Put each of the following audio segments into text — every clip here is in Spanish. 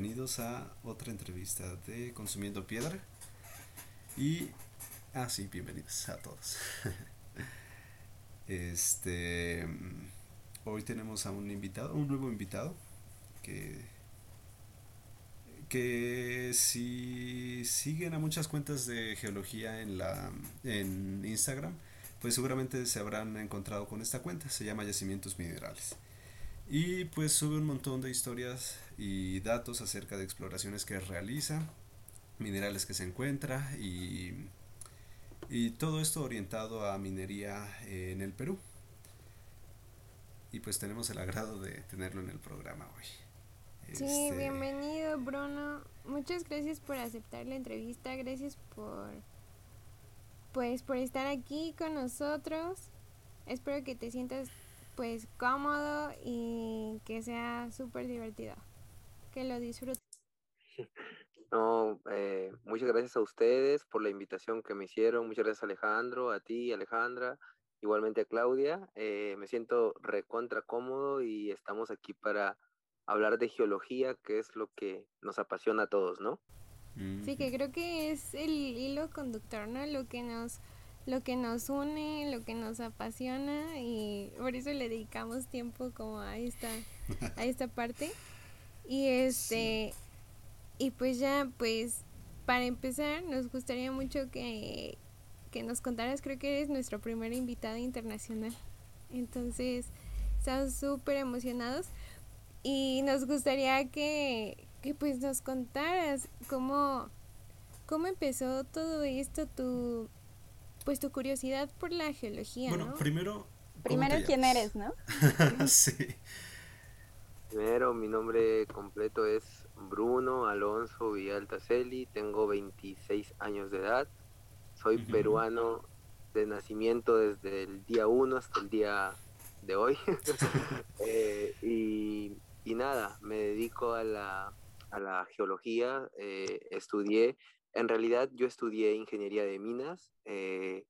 Bienvenidos a otra entrevista de Consumiendo Piedra. Y. Ah, sí, bienvenidos a todos. este. Hoy tenemos a un invitado, un nuevo invitado. Que. Que si siguen a muchas cuentas de geología en la. en Instagram, pues seguramente se habrán encontrado con esta cuenta. Se llama Yacimientos Minerales. Y pues sube un montón de historias y datos acerca de exploraciones que realiza, minerales que se encuentra y, y todo esto orientado a minería en el Perú. Y pues tenemos el agrado de tenerlo en el programa hoy. Sí, este, bienvenido Bruno. Muchas gracias por aceptar la entrevista, gracias por pues por estar aquí con nosotros. Espero que te sientas pues cómodo y que sea súper divertido. Que lo disfrutes. No, eh, muchas gracias a ustedes por la invitación que me hicieron. Muchas gracias Alejandro, a ti, Alejandra, igualmente a Claudia. Eh, me siento recontra cómodo y estamos aquí para hablar de geología, que es lo que nos apasiona a todos, ¿no? Sí, que creo que es el hilo conductor, ¿no? Lo que nos lo que nos une, lo que nos apasiona y por eso le dedicamos tiempo como a esta, a esta parte. Y este, y pues ya, pues para empezar, nos gustaría mucho que, que nos contaras, creo que eres nuestro primer invitado internacional. Entonces, estamos súper emocionados y nos gustaría que, que pues nos contaras cómo, cómo empezó todo esto, tu pues tu curiosidad por la geología, bueno, primero... Primero, ¿quién eres, no? sí. Primero, mi nombre completo es Bruno Alonso Villaltaceli, tengo 26 años de edad, soy peruano de nacimiento desde el día 1 hasta el día de hoy. Eh, y, y, nada, me dedico a la, a la geología, eh, estudié en realidad yo estudié ingeniería de minas, eh,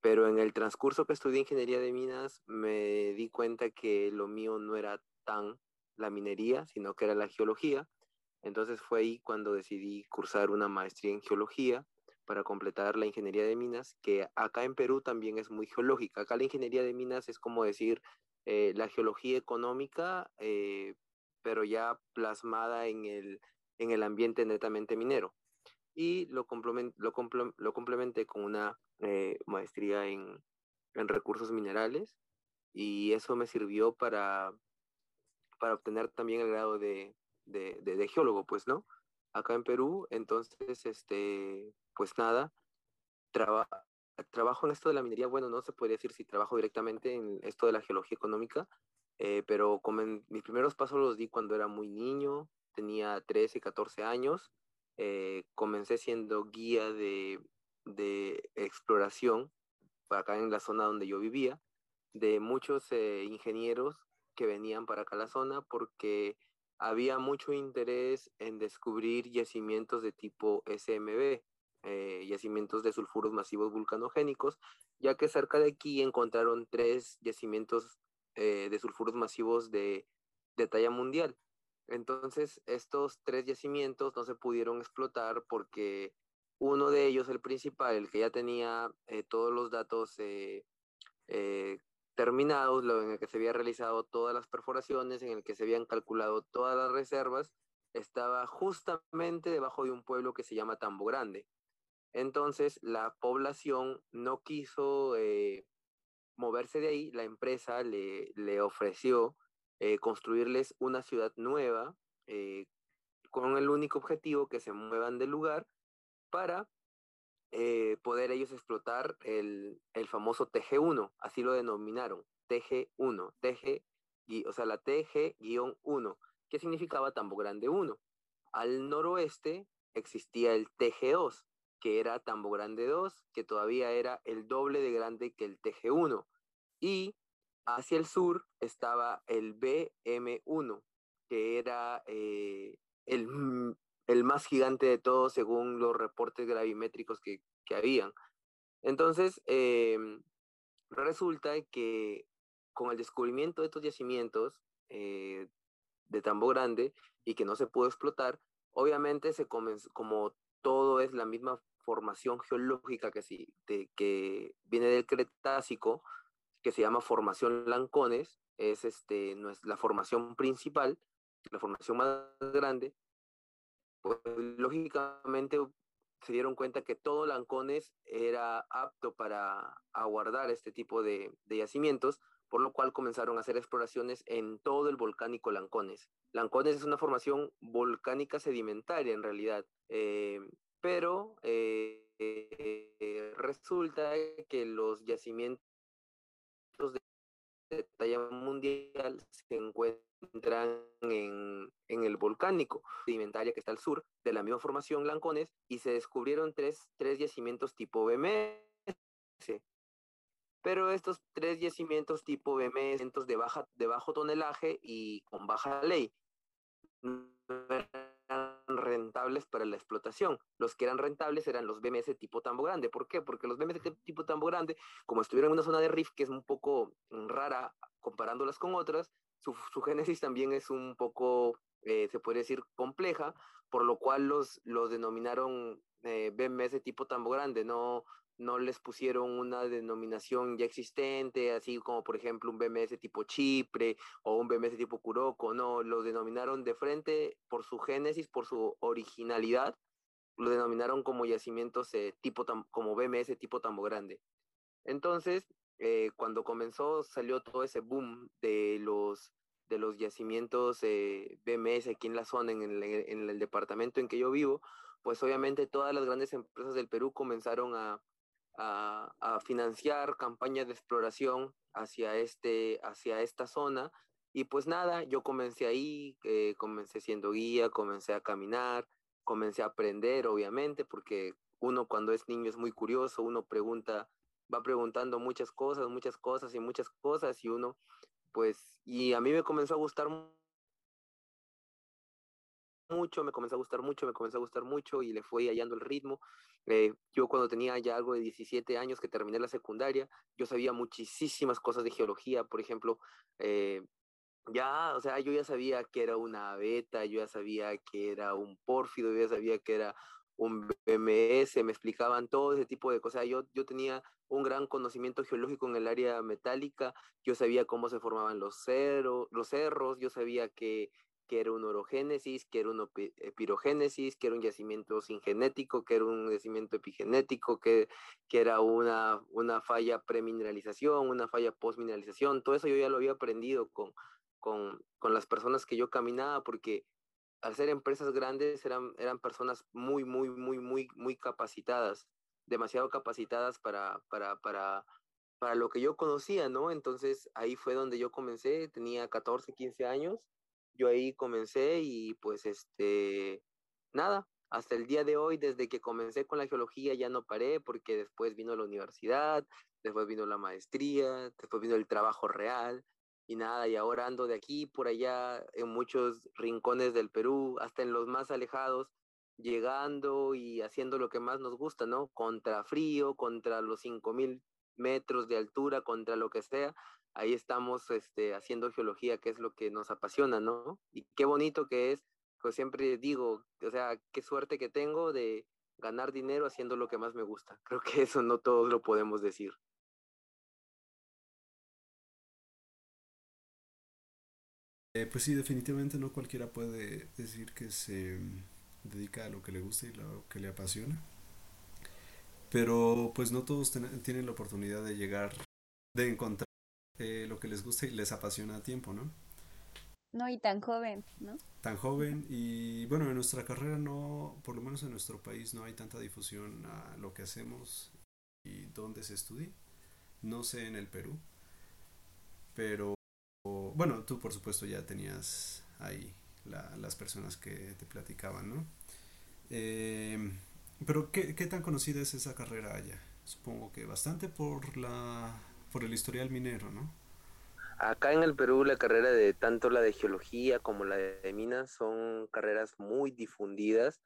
pero en el transcurso que estudié ingeniería de minas me di cuenta que lo mío no era tan la minería, sino que era la geología. Entonces fue ahí cuando decidí cursar una maestría en geología para completar la ingeniería de minas, que acá en Perú también es muy geológica. Acá la ingeniería de minas es como decir eh, la geología económica, eh, pero ya plasmada en el, en el ambiente netamente minero y lo, lo, lo complementé con una eh, maestría en, en, recursos minerales y eso me sirvió para, para obtener también el grado de, de, geólogo, pues, ¿no? Acá en Perú, entonces, este, pues nada, trabajo en esto de la minería, bueno, no se podría decir si trabajo directamente en esto de la geología económica, eh, pero mis primeros pasos los di cuando era muy niño, tenía 13, 14 años, eh, comencé siendo guía de, de, exploración acá en la zona donde yo vivía, de muchos eh, ingenieros que venían para acá a la zona porque había mucho interés en descubrir yacimientos de tipo SMB, eh, yacimientos de sulfuros masivos vulcanogénicos, ya que cerca de aquí encontraron tres yacimientos de sulfuros masivos de, de talla mundial. Entonces, estos tres yacimientos no se pudieron explotar porque uno de ellos, el principal, el que ya tenía eh, todos los datos eh, eh, terminados, en el que se había realizado todas las perforaciones, en el que se habían calculado todas las reservas, estaba justamente debajo de un pueblo que se llama Tambo Grande. Entonces, la población no quiso moverse de ahí, la empresa le ofreció eh, construirles una ciudad nueva eh, con el único objetivo que se muevan del lugar para eh, poder ellos explotar el, el, famoso TG1, así lo denominaron, TG1, TG, o sea, la TG-1, que significaba Tambo Grande 1. Al noroeste existía el TG2, que era Tambo Grande 2, que todavía era el doble de grande que el TG1. Y Hacia el sur estaba el BM1, que era eh, el, el, más gigante de todos según los reportes gravimétricos que, que habían. Entonces, em, resulta que con el descubrimiento de estos yacimientos eh, de Tambo Grande, y que no se pudo explotar, obviamente se comenzó, como todo es la misma formación geológica que, sí, que viene del Cretácico, que se llama formación Lancones, es, este, no es la formación principal, la formación más grande, pues lógicamente se dieron cuenta que todo Lancones era apto para aguardar este tipo de, yacimientos, por lo cual comenzaron a hacer exploraciones en todo el volcánico Lancones. Lancones es una formación volcánica sedimentaria en realidad, eh, pero eh, eh, resulta que los yacimientos de talla mundial se encuentran en, el volcánico sedimentaria que está al sur de la misma formación Lancones y se descubrieron tres, tres yacimientos tipo BMS. Pero estos tres yacimientos tipo BMS de, baja, de bajo tonelaje y con baja ley rentables para la explotación. Los que eran rentables eran los BMS tipo tambo grande. ¿Por qué? Porque los BMS tipo tambo grande, como estuvieron en una zona de rift que es un poco rara comparándolas con otras, su, génesis también es un poco, eh, se puede decir, compleja, por lo cual los, los denominaron eh, BMS tipo tambo grande, no, no les pusieron una denominación ya existente, así como por ejemplo un BMS tipo Chipre o un BMS tipo Kuroko, no, lo denominaron de frente por su génesis, por su originalidad, lo denominaron como yacimientos eh, tipo como BMS tipo Tambo Grande. Entonces, eh, cuando comenzó, salió todo ese boom de los, de los yacimientos eh, BMS aquí en la zona, en el, en el departamento en que yo vivo, pues obviamente todas las grandes empresas del Perú comenzaron a, a, financiar campañas de exploración hacia, este, hacia esta zona. Y pues nada, yo comencé ahí, eh, comencé siendo guía, comencé a caminar, comencé a aprender, obviamente, porque uno cuando es niño es muy curioso, uno pregunta, va preguntando muchas cosas, muchas cosas y muchas cosas, y uno, pues, y a mí me comenzó a gustar mucho, me comenzó a gustar mucho, me comenzó a gustar mucho y le fui hallando el ritmo. Eh, yo cuando tenía ya algo de 17 años que terminé la secundaria, yo sabía muchísimas cosas de geología, por ejemplo, eh, ya, o sea, yo ya sabía que era una beta, yo ya sabía que era un pórfido, yo ya sabía que era un BMS, me explicaban todo ese tipo de cosas. Yo, yo tenía un gran conocimiento geológico en el área metálica, yo sabía cómo se formaban los, los cerros, yo sabía que que era un orogénesis, que era un pirogénesis, que era un yacimiento singenético, que era un yacimiento epigenético, que, que era una, una falla premineralización, una falla postmineralización. Todo eso yo ya lo había aprendido con, con, con las personas que yo caminaba, porque al ser empresas grandes eran, eran personas muy, muy, muy, muy, muy capacitadas, demasiado capacitadas para, para, para, para lo que yo conocía, ¿no? Entonces ahí fue donde yo comencé, tenía 14, 15 años yo ahí comencé y pues este, nada, hasta el día de hoy, desde que comencé con la geología ya no paré porque después vino la universidad, después vino la maestría, después vino el trabajo real y nada, y ahora ando de aquí por allá en muchos rincones del Perú, hasta en los más alejados, llegando y haciendo lo que más nos gusta, ¿no? Contra frío, contra los 5000 metros de altura, contra lo que sea, ahí estamos este, haciendo geología, que es lo que nos apasiona, ¿no? Y qué bonito que es, pues siempre digo, o sea, qué suerte que tengo de ganar dinero haciendo lo que más me gusta. Creo que eso no todos lo podemos decir. Eh, pues sí, definitivamente no cualquiera puede decir que se dedica a lo que le gusta y lo que le apasiona. Pero pues no todos tienen la oportunidad de llegar, de encontrar eh, lo que les gusta y les apasiona a tiempo, ¿no? No, y tan joven, ¿no? Tan joven y bueno, en nuestra carrera no, por lo menos en nuestro país no hay tanta difusión a lo que hacemos y dónde se estudia. No sé en el Perú, pero bueno, tú por supuesto ya tenías ahí las personas que te platicaban, ¿no? Eh, pero ¿qué, ¿qué tan conocida es esa carrera allá? Supongo que bastante por la por el historial minero, ¿no? Acá en el Perú la carrera de tanto la de geología como la de minas son carreras muy difundidas.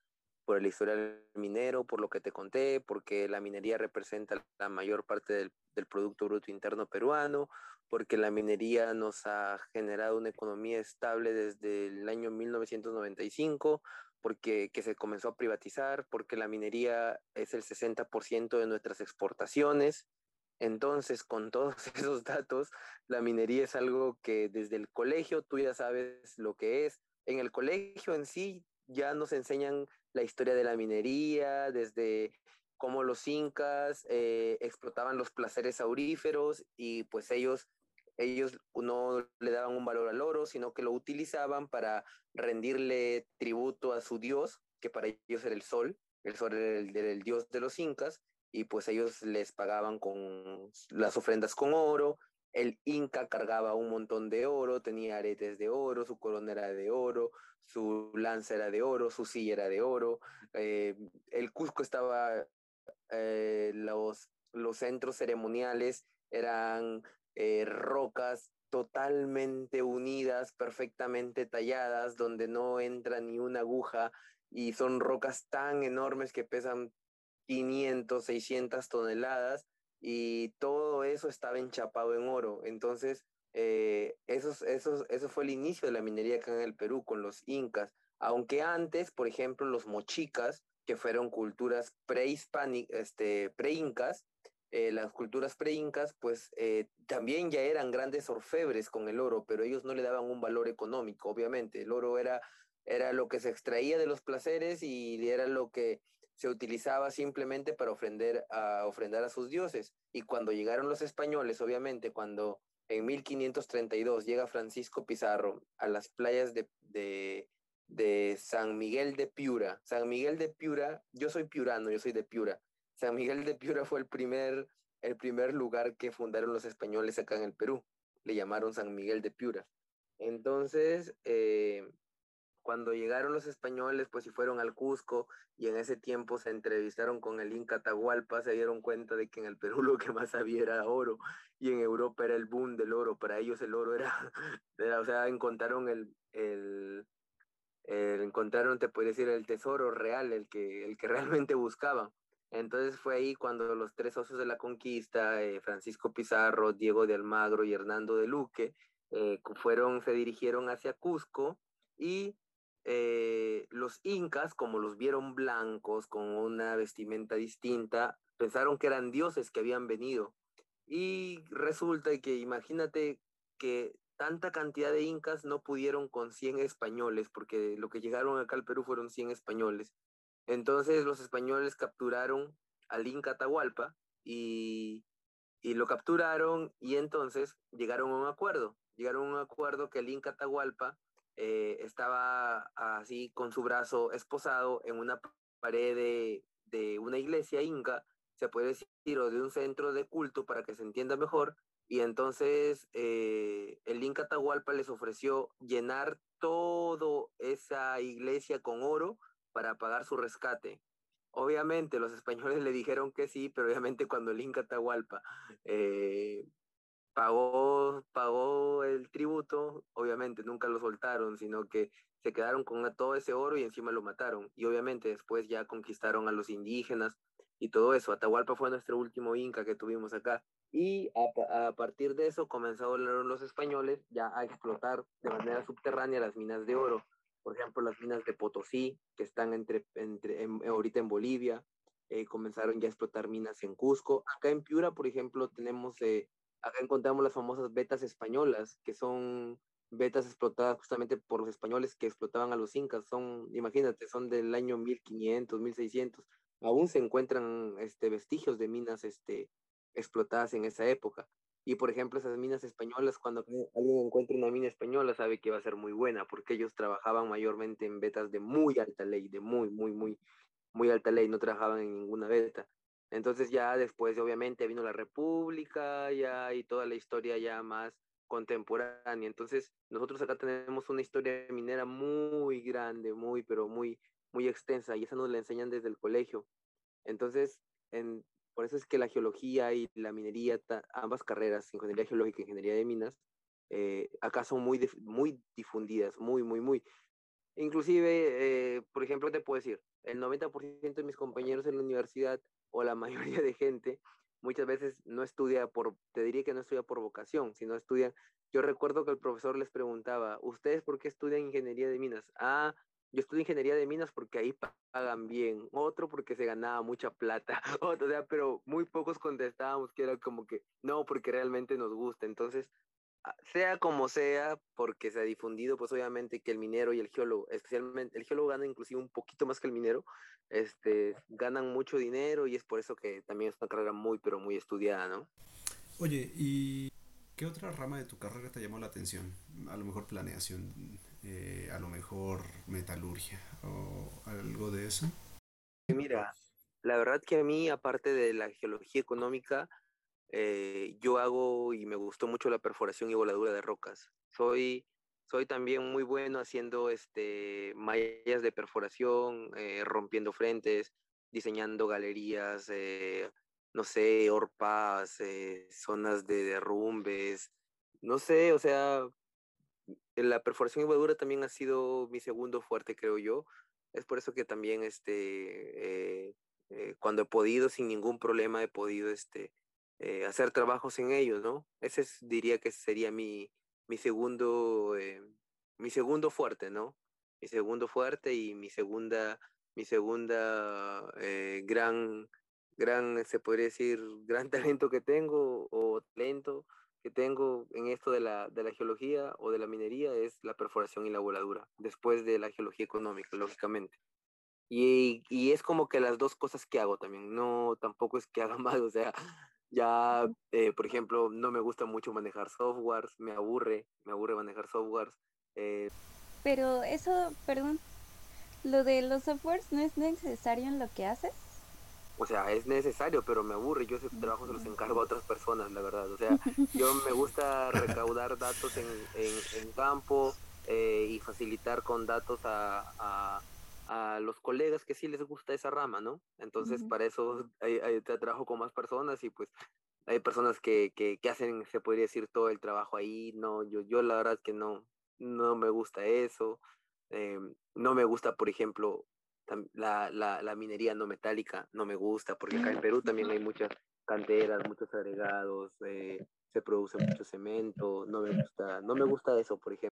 por el historial minero, por lo que te conté, porque la minería representa la mayor parte del, del Producto Bruto Interno peruano, porque la minería nos ha generado una economía estable desde el año 1995, porque que se comenzó a privatizar, porque la minería es el 60% de nuestras exportaciones. Entonces, con todos esos datos, la minería es algo que desde el colegio tú ya sabes lo que es. En el colegio en sí ya nos enseñan la historia de la minería, desde cómo los incas eh, explotaban los placeres auríferos y pues ellos ellos no le daban un valor al oro, sino que lo utilizaban para rendirle tributo a su dios, que para ellos era el sol, el sol era el, dios de los incas, y pues ellos les pagaban con las ofrendas con oro, el inca cargaba un montón de oro, tenía aretes de oro, su corona era de oro, su lanza era de oro, su silla era de oro, eh, el Cusco estaba, eh, los, los centros ceremoniales eran eh, rocas totalmente unidas, perfectamente talladas, donde no entra ni una aguja y son rocas tan enormes que pesan 500, 600 toneladas y todo eso estaba enchapado en oro. Entonces, eh, eso, eso fue el inicio de la minería acá en el Perú con los incas, aunque antes, por ejemplo, los mochicas, que fueron culturas prehispánicas, este, pre-incas, eh, las culturas pre-incas, pues eh, también ya eran grandes orfebres con el oro, pero ellos no le daban un valor económico, obviamente. El oro era, era lo que se extraía de los placeres y era lo que se utilizaba simplemente para ofrender a, ofrendar a sus dioses. Y cuando llegaron los españoles, obviamente, cuando en 1532 llega Francisco Pizarro a las playas de, de, San Miguel de Piura. San Miguel de Piura, yo soy piurano, yo soy de Piura San Miguel de Piura fue el primer, el primer lugar que fundaron los españoles acá en el Perú. Le llamaron San Miguel de Piura. Entonces, eh, cuando llegaron los españoles, pues si fueron al Cusco y en ese tiempo se entrevistaron con el Inca Atahualpa, se dieron cuenta de que en el Perú lo que más había era oro y en Europa era el boom del oro. Para ellos el oro era, o sea, encontraron el, el, encontraron, te puedo decir, el tesoro real, el que, el que realmente buscaban. Entonces fue ahí cuando los tres socios de la conquista, eh, Francisco Pizarro, Diego de Almagro y Hernando de Luque, eh, fueron, se dirigieron hacia Cusco y eh, los incas, como los vieron blancos, con una vestimenta distinta, pensaron que eran dioses que habían venido. Y resulta que imagínate que tanta cantidad de incas no pudieron con 100 españoles, porque lo que llegaron acá al Perú fueron 100 españoles. Entonces los españoles capturaron al Inca Atahualpa y, lo capturaron y entonces llegaron a un acuerdo. Llegaron a un acuerdo que el Inca Atahualpa eh, estaba así con su brazo esposado en una pared de, una iglesia inca, se puede decir, o de un centro de culto para que se entienda mejor. Y entonces eh, el Inca Atahualpa les ofreció llenar toda esa iglesia con oro para pagar su rescate. Obviamente los españoles le dijeron que sí, pero obviamente cuando el Inca Tahualpa eh, pagó, pagó el tributo, obviamente nunca lo soltaron, sino que se quedaron con todo ese oro y encima lo mataron. Y obviamente después ya conquistaron a los indígenas y todo eso. Atahualpa fue nuestro último Inca que tuvimos acá. Y a, partir de eso comenzaron los españoles ya a explotar de manera subterránea las minas de oro por ejemplo, las minas de Potosí, que están entre, entre, ahorita en Bolivia, eh, comenzaron ya a explotar minas en Cusco. Acá en Piura, por ejemplo, tenemos, eh, acá encontramos las famosas vetas españolas, que son vetas explotadas justamente por los españoles que explotaban a los incas. Son, imagínate, son del año 1500, 1600. Aún se encuentran este, vestigios de minas este, explotadas en esa época. Y por ejemplo, esas minas españolas, cuando alguien encuentra una mina española, sabe que va a ser muy buena, porque ellos trabajaban mayormente en vetas de muy alta ley, de muy, muy, muy, muy alta ley, no trabajaban en ninguna beta. Entonces ya después, obviamente, vino la República ya y toda la historia ya más contemporánea. Entonces, nosotros acá tenemos una historia minera muy grande, muy, pero muy, muy extensa, y esa nos la enseñan desde el colegio. Entonces, en, por eso es que la geología y la minería, ambas carreras, ingeniería geológica y ingeniería de minas, eh, acá son muy, muy difundidas, muy, muy, muy. Inclusive, eh, por ejemplo, te puedo decir, el 90% de mis compañeros en la universidad o la mayoría de gente muchas veces no estudia por, te diría que no estudia por vocación, sino estudia, yo recuerdo que el profesor les preguntaba, ¿ustedes por qué estudian ingeniería de minas? Ah, yo estudio ingeniería de minas porque ahí pagan bien, otro porque se ganaba mucha plata, otro, o sea, pero muy pocos contestábamos que era como que no, porque realmente nos gusta. Entonces, sea como sea, porque se ha difundido, pues obviamente que el minero y el geólogo, especialmente el geólogo gana inclusive un poquito más que el minero, este, ganan mucho dinero y es por eso que también es una carrera muy, pero muy estudiada, ¿no? Oye, ¿y qué otra rama de tu carrera te llamó la atención? A lo mejor planeación eh, a lo mejor metalurgia o algo de eso? Mira, la verdad que a mí, aparte de la geología económica, eh, yo hago y me gustó mucho la perforación y voladura de rocas. Soy, soy también muy bueno haciendo este, mallas de perforación, eh, rompiendo frentes, diseñando galerías, no sé, orpas, zonas de derrumbes, no sé, o sea, la perforación y voladura también ha sido mi segundo fuerte, creo yo. Es por eso que también, este, eh, eh, cuando he podido, sin ningún problema, he podido este, eh, hacer trabajos en ellos, ¿no? Ese diría que sería mi, mi, segundo, mi segundo fuerte, ¿no? Mi segundo fuerte y mi segunda, mi segunda gran, gran, se podría decir, gran talento que tengo o talento que tengo en esto de la, de la geología o de la minería es la perforación y la voladura, después de la geología económica, lógicamente. Y, y, es como que las dos cosas que hago también, no tampoco es que haga mal, o sea, ya, eh, por ejemplo, no me gusta mucho manejar softwares, me aburre, me aburre manejar softwares. Eh. Pero eso, perdón, lo de los softwares no es necesario en lo que haces o sea, es necesario, pero me aburre. Yo ese trabajo se los encargo a otras personas, la verdad. O sea, yo me gusta recaudar datos en, en, campo eh, y facilitar con datos a, a, los colegas que sí les gusta esa rama, ¿no? Entonces, para eso te trabajo con más personas y pues hay personas que, que, que, hacen, se podría decir, todo el trabajo ahí. No, yo, yo la verdad es que no, no me gusta eso. Em, no me gusta, por ejemplo, la, la, la, minería no metálica no me gusta, porque acá en Perú también hay muchas canteras, muchos agregados, eh, se produce mucho cemento, no me gusta, no me gusta eso, por ejemplo.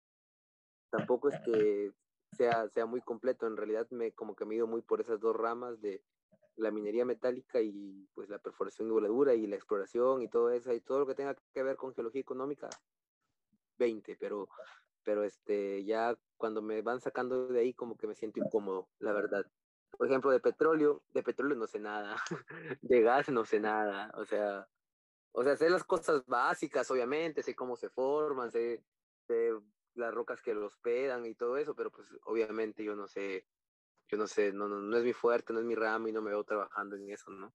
Tampoco es que sea, sea muy completo, en realidad me como que me he ido muy por esas dos ramas de la minería metálica y pues la perforación y voladura y la exploración y todo eso, y todo lo que tenga que ver con geología económica, 20, pero pero este, ya cuando me van sacando de ahí como que me siento incómodo, la verdad. Por ejemplo, de petróleo, de petróleo no sé nada, de gas no sé nada, o sea, o sea, sé las cosas básicas, obviamente, sé cómo se forman, sé, las rocas que los hospedan y todo eso, pero pues obviamente yo no sé, yo no sé, no, no, no es mi fuerte, no es mi ramo y no me veo trabajando en eso, ¿no?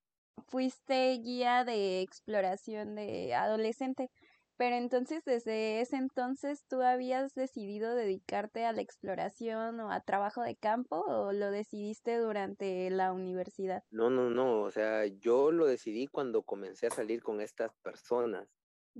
Fuiste guía de exploración de adolescente. Pero entonces, desde ese entonces, ¿tú habías decidido dedicarte a la exploración o a trabajo de campo o lo decidiste durante la universidad? No, no, no, o sea, yo lo decidí cuando comencé a salir con estas personas.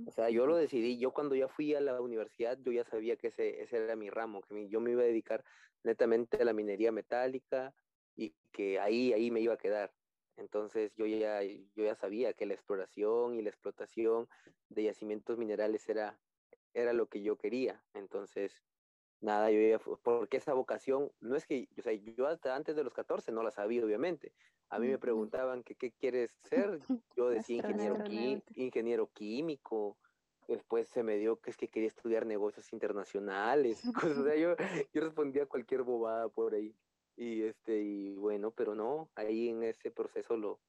O sea, yo lo decidí, yo cuando ya fui a la universidad, yo ya sabía que ese, ese era mi ramo, que yo me iba a dedicar netamente a la minería metálica y que ahí, ahí me iba a quedar. Entonces yo ya, yo ya sabía que la exploración y la explotación de yacimientos minerales era, era lo que yo quería. Entonces, nada, yo ya, porque esa vocación, no es que, o sea, yo hasta antes de los 14 no la sabía, obviamente. A mí me preguntaban que qué quieres ser. Yo decía ingeniero, ingeniero químico. Después se me dio que es que quería estudiar negocios internacionales. o sea, yo, yo respondía cualquier bobada por ahí. Y este, y bueno, pero no, ahí en ese proceso lo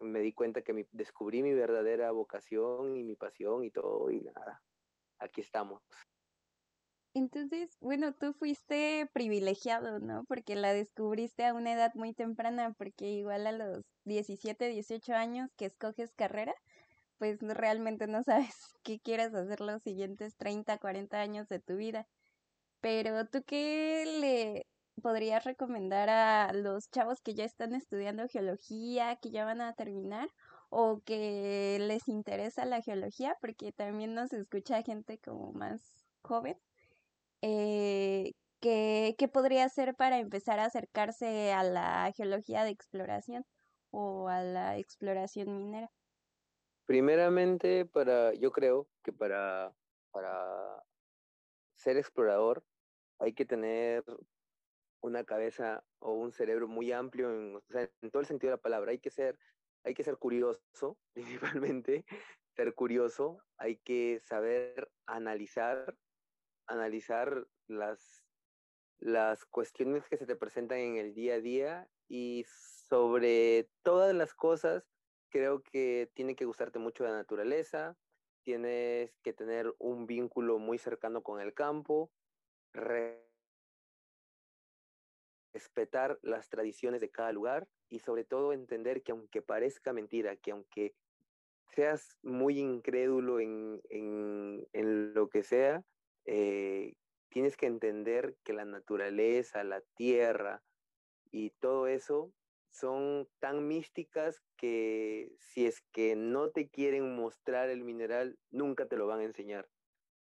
me di cuenta que mi, descubrí mi verdadera vocación y mi pasión y todo, y nada, aquí estamos. Entonces, bueno, tú fuiste privilegiado, ¿no? Porque la descubriste a una edad muy temprana, porque igual a los 17, 18 años que escoges carrera, pues realmente no sabes qué quieres hacer los siguientes 30, 40 años de tu vida. Pero tú qué le podrías recomendar a los chavos que ya están estudiando geología, que ya van a terminar o que les interesa la geología? Porque también nos escucha gente como más joven. Eh, ¿qué, ¿qué podría hacer para empezar a acercarse a la geología de exploración o a la exploración minera? Primeramente, para, yo creo que para, para ser explorador hay que tener una cabeza o un cerebro muy amplio en, en todo el sentido de la palabra. Hay que ser, hay que ser curioso, principalmente, ser curioso. Hay que saber analizar, analizar las, las cuestiones que se te presentan en el día a día y sobre todas las cosas creo que tiene que gustarte mucho la naturaleza, tienes que tener un vínculo muy cercano con el campo, respetar las tradiciones de cada lugar y sobre todo entender que aunque parezca mentira, que aunque seas muy incrédulo en, en, lo que sea, eh, tienes que entender que la naturaleza, la tierra y todo eso son tan místicas que si es que no te quieren mostrar el mineral, nunca te lo van a enseñar.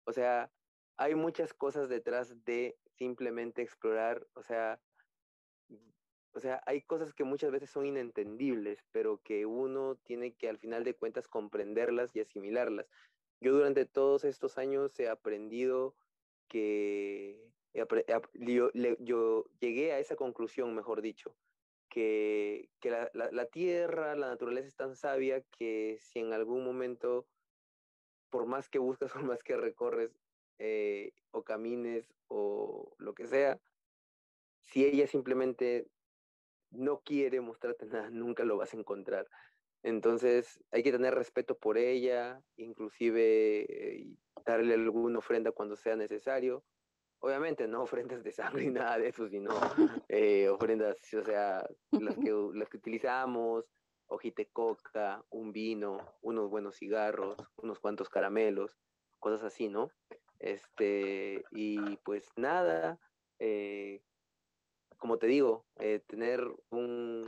O sea, hay muchas cosas detrás de simplemente explorar, o sea, o sea, hay cosas que muchas veces son inentendibles, pero que uno tiene que al final de cuentas comprenderlas y asimilarlas. Yo durante todos estos años he aprendido que yo, llegué a esa conclusión, mejor dicho, que, la, tierra, la naturaleza es tan sabia que si en algún momento, por más que buscas, por más que recorres eh, o camines o lo que sea, si ella simplemente no quiere mostrarte nada, nunca lo vas a encontrar. Entonces hay que tener respeto por ella, inclusive eh, darle alguna ofrenda cuando sea necesario, obviamente no ofrendas de sangre y nada de eso, sino eh, ofrendas, o sea, las que, las que utilizamos, hojite coca, un vino, unos buenos cigarros, unos cuantos caramelos, cosas así, ¿no? Este, y pues nada, eh, como te digo, eh, tener un,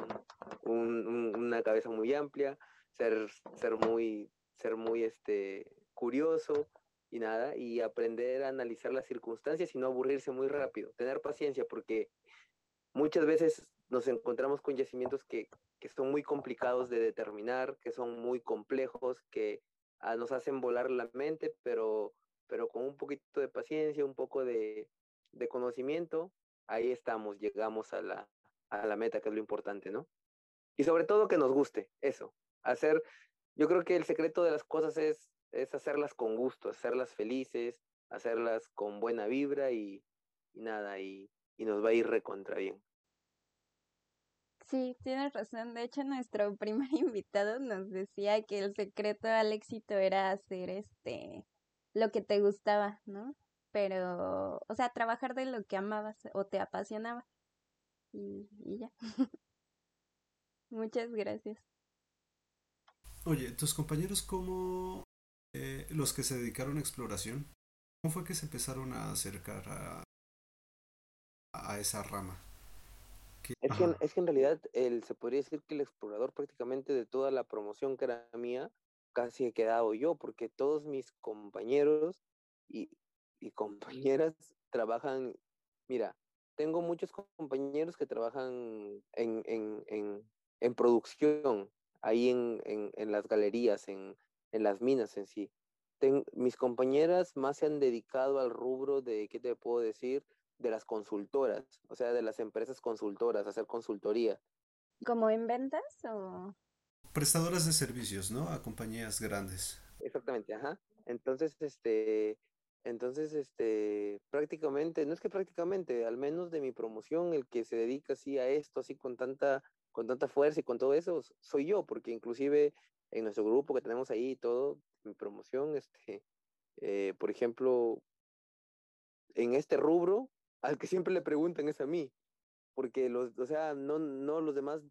una cabeza muy amplia, ser, ser muy, ser muy este, curioso, y nada, y aprender a analizar las circunstancias y no aburrirse muy rápido, tener paciencia, porque muchas veces nos encontramos con yacimientos que, que son muy complicados de determinar, que son muy complejos, que ah, nos hacen volar la mente, pero, pero con un poquito de paciencia, un poco de conocimiento, ahí estamos, llegamos a la, a la meta, que es lo importante, ¿no? Y sobre todo que nos guste, eso, hacer, yo creo que el secreto de las cosas es es hacerlas con gusto, hacerlas felices, hacerlas con buena vibra y, nada, y, y nos va a ir recontra bien. Sí, tienes razón. De hecho, nuestro primer invitado nos decía que el secreto al éxito era hacer este lo que te gustaba, ¿no? Pero, o sea, trabajar de lo que amabas o te apasionaba. Y, y ya. Muchas gracias. Oye, ¿tus compañeros cómo eh, los que se dedicaron a exploración, ¿cómo fue que se empezaron a acercar a, a esa rama? Es, que, es que, en realidad el, se podría decir que el explorador prácticamente de toda la promoción que era mía, casi he quedado yo, porque todos mis compañeros y, y compañeras trabajan, mira, tengo muchos compañeros que trabajan en, en, en, en producción, ahí en, en, las galerías, en, en las minas en sí. mis compañeras más se han dedicado al rubro de, ¿qué te puedo decir? De las consultoras, o sea, de las empresas consultoras, hacer consultoría. ¿Como en ventas o...? Prestadoras de servicios, ¿no? A compañías grandes. Exactamente, ajá. Entonces, este, entonces, este, prácticamente, no es que prácticamente, al menos de mi promoción, el que se dedica así a esto, así con tanta, con tanta fuerza y con todo eso, soy yo, porque inclusive en nuestro grupo que tenemos ahí y todo, mi promoción, este, eh, por ejemplo, en este rubro, al que siempre le preguntan es a mí, porque los, o sea, no, no los demás,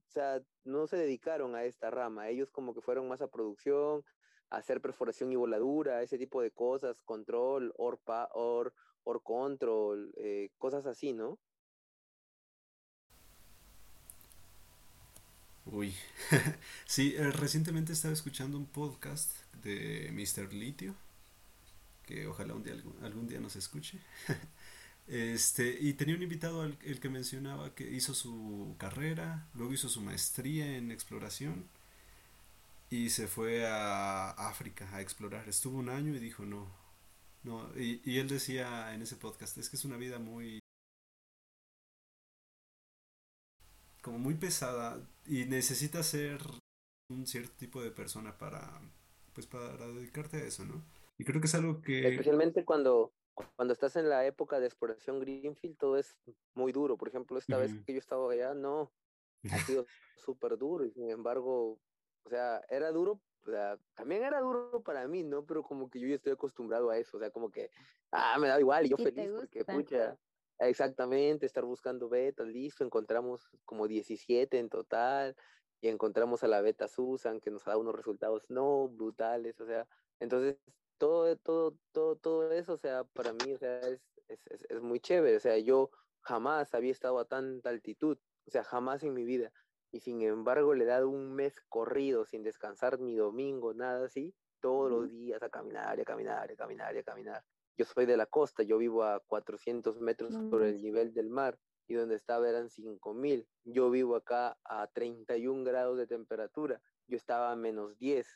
no se dedicaron a esta rama, ellos como que fueron más a producción, hacer perforación y voladura, ese tipo de cosas, control, or, or, or control, eh, cosas así, ¿no? Uy, sí, eh, recientemente estaba escuchando un podcast de Mr. Litio, que ojalá un día, algún, día nos escuche, Este, y tenía un invitado el que mencionaba que hizo su carrera, luego hizo su maestría en exploración y se fue a África a explorar. Estuvo un año y dijo no. No, y, y él decía en ese podcast, es que es una vida muy como muy pesada y necesitas ser un cierto tipo de persona para pues para dedicarte a eso, ¿no? Y creo que es algo que especialmente cuando cuando estás en la época de exploración Greenfield todo es muy duro. Por ejemplo, esta vez que yo estaba allá, no, ha sido súper duro y sin embargo, o sea, era duro, o sea, también era duro para mí, ¿no? Pero como que yo ya estoy acostumbrado a eso, o sea, como que, ah, me da igual, y yo feliz porque, pucha, exactamente, estar buscando betas, listo, encontramos como 17 en total, y encontramos a la beta Susan, que nos da unos resultados no brutales, o sea, entonces todo, todo, todo, todo eso, o sea, para mí, o sea, es, es, es muy chévere, o sea, yo jamás había estado a tanta altitud, o sea, jamás en mi vida y sin embargo le he dado un mes corrido sin descansar ni domingo, nada así, todos los días a caminar y a caminar y a caminar y a caminar. Yo soy de la costa, yo vivo a 400 metros sobre el nivel del mar y donde estaba eran 5000. Yo vivo acá a 31 grados de temperatura, yo estaba a menos 10.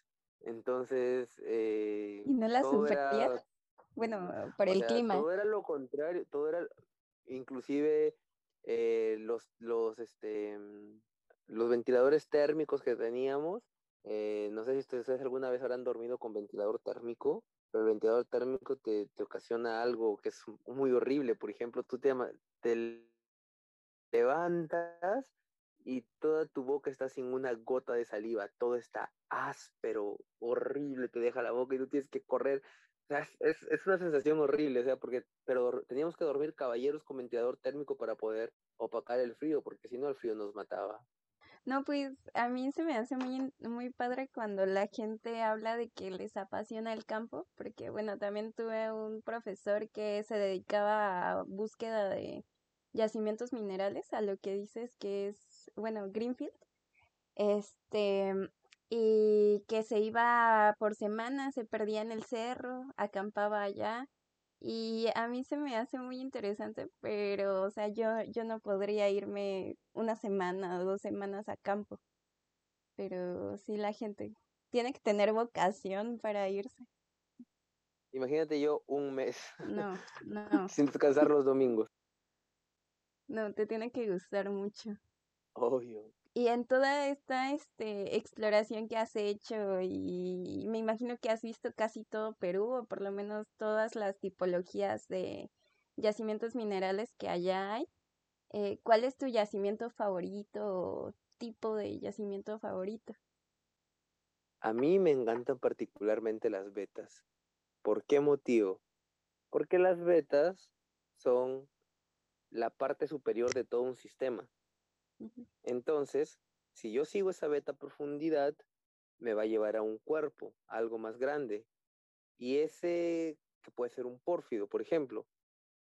Entonces... Eh, ¿Y no las sufrías? Bueno, por el clima. Todo era lo contrario, todo era, inclusive eh, los, los, este, los ventiladores térmicos que teníamos, eh, no sé si ustedes alguna vez habrán dormido con ventilador térmico, pero el ventilador térmico te, te ocasiona algo que es muy horrible. Por ejemplo, tú te, te levantas y toda tu boca está sin una gota de saliva, todo está áspero, horrible, te deja la boca y tú tienes que correr. Es, es, una sensación horrible, o sea, porque, pero teníamos que dormir caballeros con ventilador térmico para poder opacar el frío, porque si no el frío nos mataba. No, pues a mí se me hace muy, muy padre cuando la gente habla de que les apasiona el campo, porque bueno, también tuve un profesor que se dedicaba a búsqueda de yacimientos minerales, a lo que dices que es, bueno, Greenfield, este, y que se iba por semana, se perdía en el cerro, acampaba allá, y a mí se me hace muy interesante, pero, o sea, yo, yo no podría irme una semana o dos semanas a campo. Pero sí, la gente tiene que tener vocación para irse. Imagínate yo un mes. No, no. sin descansar los domingos. No, te tiene que gustar mucho. Obvio. Y en toda esta este, exploración que has hecho, y me imagino que has visto casi todo Perú, o por lo menos todas las tipologías de yacimientos minerales que allá hay, eh, ¿cuál es tu yacimiento favorito o tipo de yacimiento favorito? A mí me encantan particularmente las vetas. ¿Por qué motivo? Porque las vetas son la parte superior de todo un sistema. Entonces, si yo sigo esa beta profundidad, me va a llevar a un cuerpo, algo más grande. Y ese, que puede ser un pórfido, por ejemplo,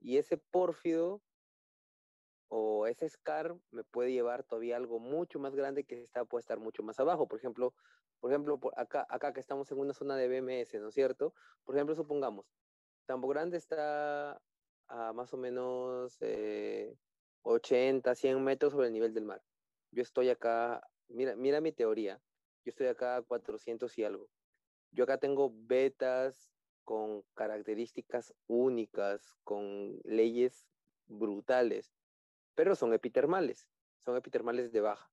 y ese pórfido o ese scar me puede llevar todavía algo mucho más grande que está, puede estar mucho más abajo. Por ejemplo, por ejemplo, acá, acá que estamos en una zona de BMS, ¿no es cierto? Por ejemplo, supongamos, Tambo Grande está a más o menos eh, 80, 100 metros sobre el nivel del mar. Yo estoy acá, mira, mira mi teoría, yo estoy acá a 400 y algo. Yo acá tengo betas con características únicas, con leyes brutales, pero son epitermales, son epitermales de baja.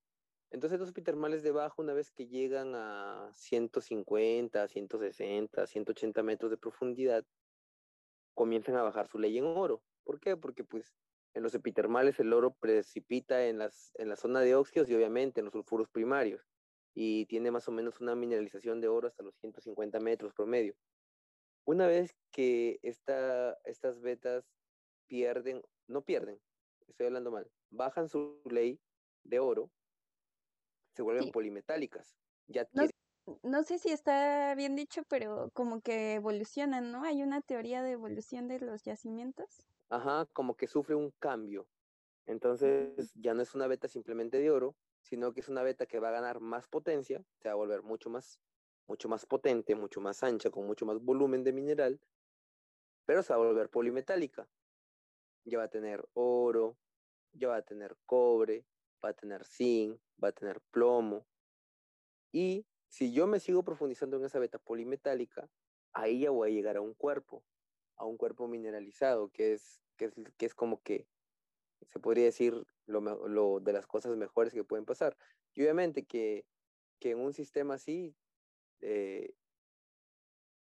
Entonces los epitermales de baja, una vez que llegan a 150, 160, 180 metros de profundidad, comienzan a bajar su ley en oro. ¿Por qué? Porque pues en los epitermales el oro precipita en, las, en la zona de óxidos y obviamente en los sulfuros primarios y tiene más o menos una mineralización de oro hasta los 150 metros promedio. Una vez que esta, estas vetas pierden, no pierden, estoy hablando mal, bajan su ley de oro, se vuelven polimetálicas. Ya no, no, sé si está bien dicho, pero como que evolucionan, ¿no? Hay una teoría de evolución de los yacimientos ajá, como que sufre un cambio. Entonces ya no es una beta simplemente de oro, sino que es una beta que va a ganar más potencia, se va a volver mucho más, mucho más potente, mucho más ancha, con mucho más volumen de mineral, pero se va a volver polimetálica. ya va a tener oro, ya va a tener cobre, va a tener zinc, va a tener plomo. Y si yo me sigo profundizando en esa beta polimetálica, ahí ya voy a llegar a un cuerpo, a un cuerpo mineralizado, que es, que es, que es como que se podría decir lo, de las cosas mejores que pueden pasar. Y obviamente que, que en un sistema así, eh,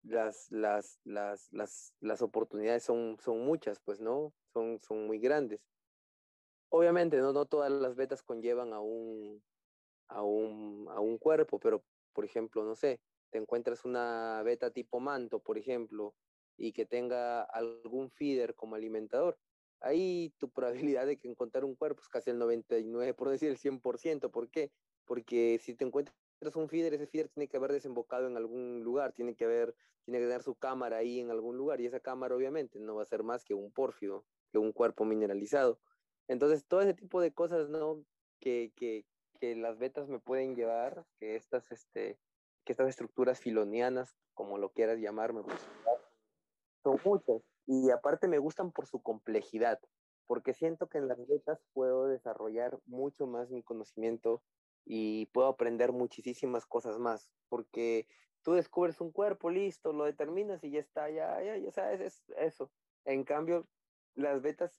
las, las, las, las, las oportunidades son, son muchas, pues, ¿no? Son, son muy grandes. Obviamente, ¿no? no todas las betas conllevan a un, a, un, a un cuerpo, pero, por ejemplo, no sé, te encuentras una beta tipo manto, por ejemplo, y que tenga algún feeder como alimentador, ahí tu probabilidad de que encontrar un cuerpo es casi el 99, por decir el 100%. ¿Por qué? Porque si te encuentras un feeder, ese feeder tiene que haber desembocado en algún lugar, tiene que haber, tiene que tener su cámara ahí en algún lugar, y esa cámara obviamente no va a ser más que un pórfido, que un cuerpo mineralizado. Entonces, todo ese tipo de cosas, ¿no? Que, que, que las betas me pueden llevar, que estas, este, que estas estructuras filonianas, como lo quieras llamar, me son muchas. Y aparte me gustan por su complejidad, porque siento que en las betas puedo desarrollar mucho más mi conocimiento y puedo aprender muchísimas cosas más, porque tú descubres un cuerpo, listo, lo determinas y ya está, ya, ya, ya sabes, es eso. En cambio, las betas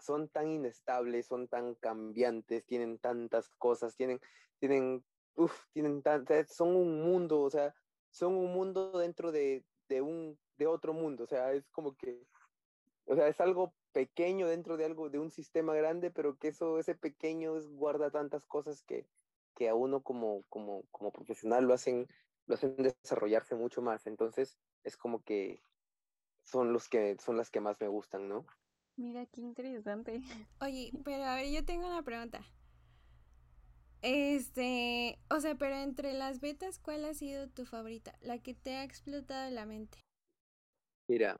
son tan inestables, son tan cambiantes, tienen tantas cosas, tienen, tienen, uf, tienen tantas, son un mundo, o sea, son un mundo dentro de, de un, de otro mundo, o sea, es como que, o sea, es algo pequeño dentro de algo, de un sistema grande, pero que eso, ese pequeño es, guarda tantas cosas que, que a uno como, como, como profesional lo hacen, lo hacen desarrollarse mucho más. Entonces, es como que son los que, son las que más me gustan, ¿no? Mira, qué interesante. Oye, pero a ver, yo tengo una pregunta. Este, o sea, pero entre las betas, ¿cuál ha sido tu favorita? La que te ha explotado la mente. Mira,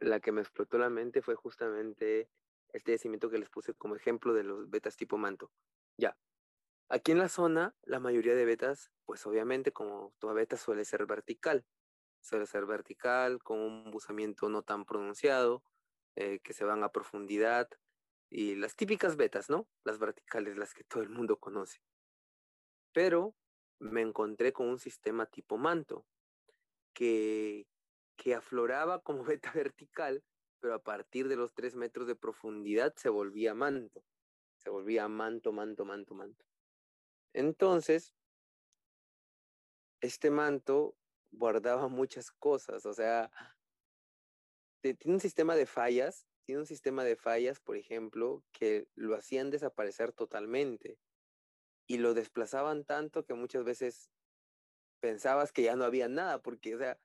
la que me explotó la mente fue justamente este yacimiento que les puse como ejemplo de los betas tipo manto. Ya. Aquí en la zona, la mayoría de betas, pues obviamente como toda beta suele ser vertical. Suele ser vertical, con un buzamiento no tan pronunciado, eh, que se van a profundidad y las típicas betas, ¿no? Las verticales, las que todo el mundo conoce. Pero me encontré con un sistema tipo manto, que, que afloraba como beta vertical, pero a partir de los tres metros de profundidad se volvía manto. Se volvía manto, manto, manto, manto. Entonces, este manto guardaba muchas cosas, o sea, tiene un sistema de fallas, tiene un sistema de fallas, por ejemplo, que lo hacían desaparecer totalmente y lo desplazaban tanto que muchas veces pensabas que ya no había nada, porque, o sea,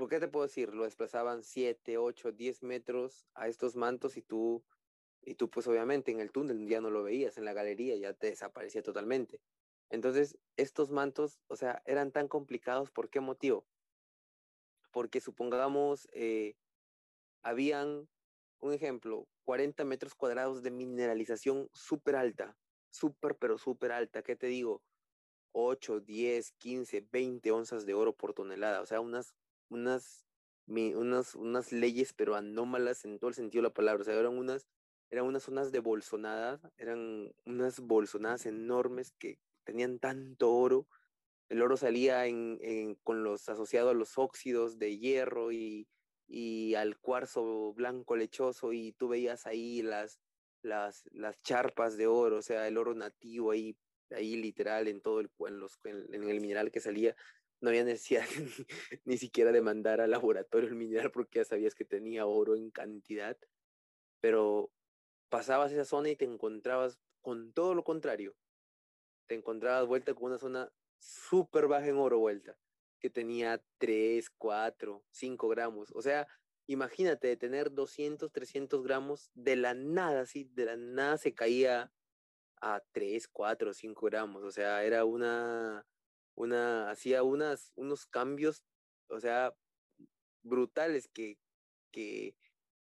¿por qué te puedo decir? Lo desplazaban 7, 8, 10 metros a estos mantos y tú, y tú pues obviamente en el túnel ya no lo veías, en la galería ya te desaparecía totalmente. Entonces, estos mantos, o sea, eran tan complicados, ¿por qué motivo? porque supongamos, eh, habían, un ejemplo, 40 metros cuadrados de mineralización súper alta, súper, pero súper alta, ¿qué te digo? 8, 10, 15, 20 onzas de oro por tonelada, o sea, unas, unas, unas, unas leyes, pero anómalas en todo el sentido de la palabra, o sea, eran unas, eran unas zonas de bolsonada, eran unas bolsonadas enormes que tenían tanto oro. El oro salía en, con los asociados a los óxidos de hierro y, al cuarzo blanco lechoso y tú veías ahí las, las, las charpas de oro, o sea, el oro nativo ahí, ahí literal en todo el, en, los, en, el mineral que salía. No había necesidad ni siquiera de mandar al laboratorio el mineral porque ya sabías que tenía oro en cantidad. Pero pasabas esa zona y te encontrabas con todo lo contrario. Te encontrabas vuelta con una zona súper baja en oro vuelta, que tenía 3, 4, 5 gramos. O sea, imagínate de tener 200, 300 gramos, de la nada, sí, de la nada se caía a 3, 4, 5 gramos. O sea, era una, una, hacía unas, unos cambios, o sea, brutales que, que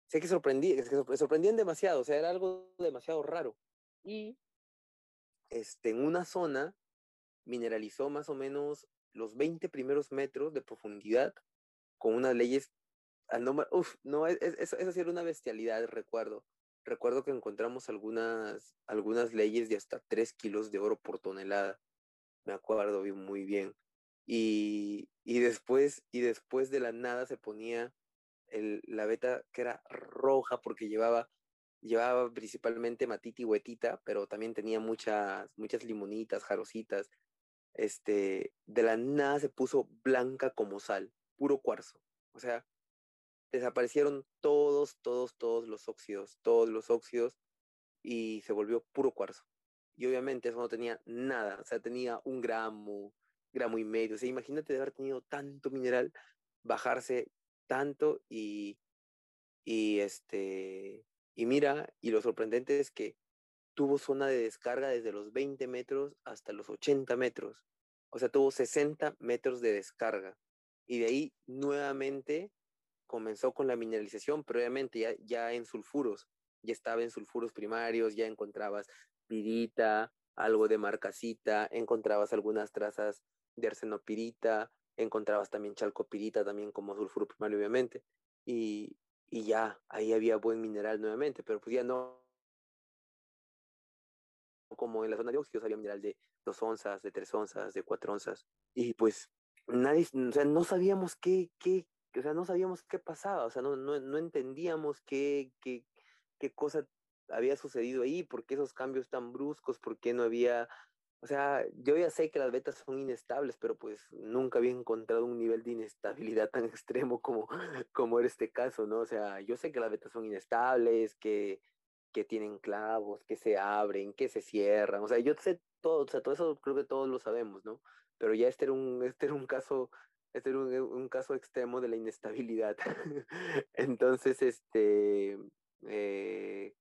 sé que sorprendí, que sorprendían demasiado, o sea, era algo demasiado raro. Y este, en una zona mineralizó más o menos los 20 primeros metros de profundidad con unas leyes no, uf, no, es, eso, eso sí era una bestialidad, recuerdo. Recuerdo que encontramos algunas, algunas leyes de hasta 3 kilos de oro por tonelada. Me acuerdo bien, muy bien. Y, y, después, y después de la nada se ponía el, la beta que era roja porque llevaba, llevaba principalmente matita y huetita, pero también tenía muchas, muchas limonitas, jarositas. Este, de la nada se puso blanca como sal, puro cuarzo. O sea, desaparecieron todos, todos, todos los óxidos, todos los óxidos y se volvió puro cuarzo. Y obviamente eso no tenía nada, o sea, tenía un gramo, gramo y medio. O sea, imagínate de haber tenido tanto mineral, bajarse tanto y, y este, y mira, y lo sorprendente es que tuvo zona de descarga desde los 20 metros hasta los 80 metros. O sea, tuvo 60 metros de descarga. Y de ahí nuevamente comenzó con la mineralización, previamente ya, ya en sulfuros, ya estaba en sulfuros primarios, ya encontrabas pirita, algo de marcasita, encontrabas algunas trazas de arsenopirita, encontrabas también chalcopirita también como sulfuro primario obviamente, y, y ya, ahí había buen mineral nuevamente, pero pues ya no como en la zona de óxidos había mineral de dos onzas, de tres onzas, de cuatro onzas, y pues nadie, o sea, no sabíamos qué, qué, o sea, no sabíamos qué pasaba, o sea, no, no, no entendíamos qué, qué, qué cosa había sucedido ahí, por qué esos cambios tan bruscos, por qué no había, o sea, yo ya sé que las betas son inestables, pero pues nunca había encontrado un nivel de inestabilidad tan extremo como, como era este caso, ¿no? O sea, yo sé que las betas son inestables, que, que tienen clavos, que se abren, que se cierran, o sea, yo sé todo, o sea, todo eso creo que todos lo sabemos, ¿no? Pero ya este era un, este era un caso este era un, caso extremo de la inestabilidad. Entonces, este, eh,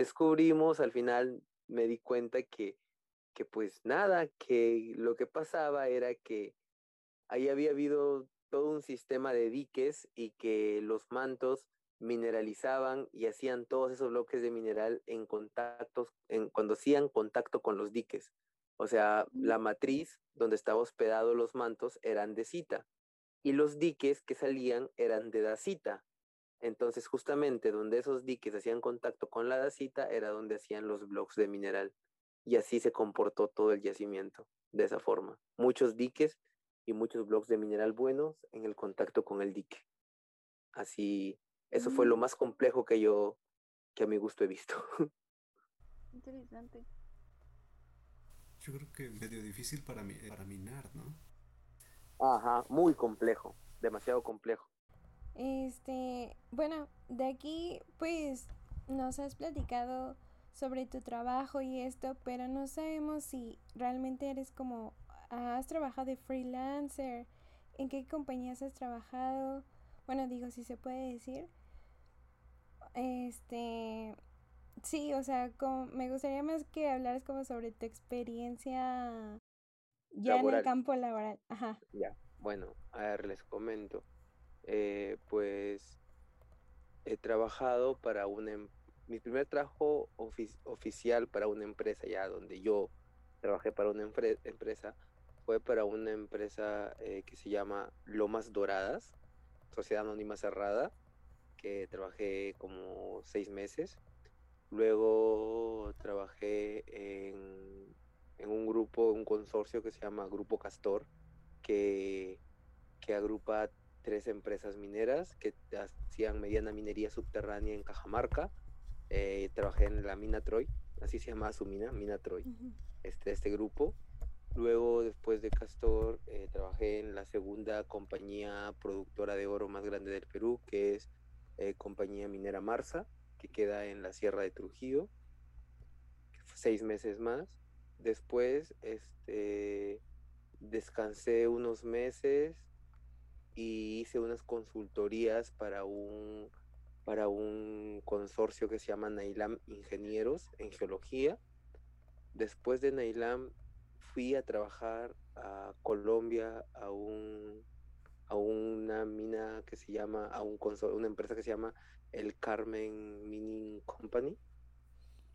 descubrimos, al final me di cuenta que, que pues nada, que lo que pasaba era que ahí había habido todo un sistema de diques y que los mantos mineralizaban y hacían todos esos bloques de mineral en contactos, en, cuando hacían contacto con los diques. O sea, la matriz donde estaba hospedado los mantos eran de cita y los diques que salían eran de dacita. Entonces, justamente donde esos diques hacían contacto con la dacita era donde hacían los blocks de mineral. Y así se comportó todo el yacimiento, de esa forma. Muchos diques y muchos blocks de mineral buenos en el contacto con el dique. Así, eso fue lo mm. más complejo que yo, que a mi gusto he visto. Interesante. Yo creo que medio difícil para, para minar, ¿no? Ajá, muy complejo, demasiado complejo. Este, bueno, de aquí pues nos has platicado sobre tu trabajo y esto, pero no sabemos si realmente eres como, has trabajado de freelancer, en qué compañías has trabajado, bueno, digo, si se puede decir. Este, Sí, o sea, como, me gustaría más que hablaras como sobre tu experiencia ya en el campo laboral. Ajá. Ya, bueno, a ver, les comento. Eh, pues he trabajado para una... Em, mi primer trabajo oficial para una empresa ya, donde yo trabajé para una empresa, fue para una empresa eh, que se llama Lomas Doradas, Sociedad Anónima Cerrada, que trabajé como seis meses. Luego trabajé en, un grupo, un consorcio que se llama Grupo Castor, que, que agrupa tres empresas mineras que hacían mediana minería subterránea en Cajamarca. Eh, trabajé en la mina Troy, así se llama su mina, mina Troy, este, este grupo. Luego, después de Castor, eh, trabajé en la segunda compañía productora de oro más grande del Perú, que es eh, Compañía Minera Marsa que queda en la Sierra de Trujillo, seis meses más. Después, este, descansé unos meses y hice unas consultorías para un, para un consorcio que se llama Nailam Ingenieros en Geología. Después de Nailam fui a trabajar a Colombia a un a una mina que se llama, a un una empresa que se llama el Carmen Mining Company.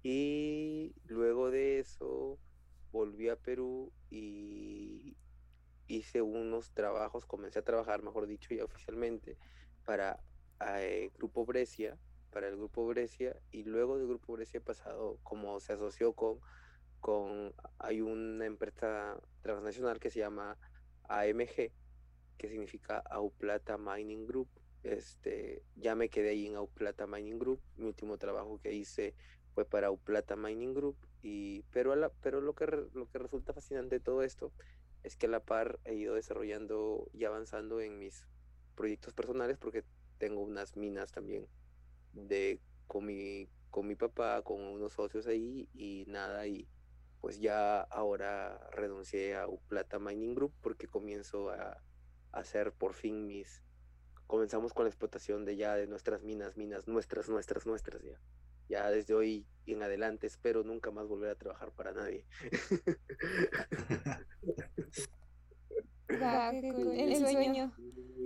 Y luego de eso volví a Perú y hice unos trabajos, comencé a trabajar, mejor dicho, ya oficialmente, para eh, Grupo Brescia, para el Grupo Brescia, y luego del Grupo Brescia he pasado, como se asoció con, con, hay una empresa transnacional que se llama AMG, que significa Auplata Mining Group. Este, ya me quedé ahí en Auplata Mining Group. Mi último trabajo que hice fue para Auplata Mining Group. Pero la, pero lo, que, lo que resulta fascinante de todo esto es que a la par he ido desarrollando y avanzando en mis proyectos personales porque tengo unas minas también de con mi, con mi papá, con unos socios ahí y nada, y pues ya ahora renuncié a Uplata Mining Group porque comienzo a, hacer por fin mis, comenzamos con la explotación de ya de nuestras minas, minas nuestras, nuestras, nuestras ya. Ya desde hoy en adelante espero nunca más volver a trabajar para nadie. el sueño.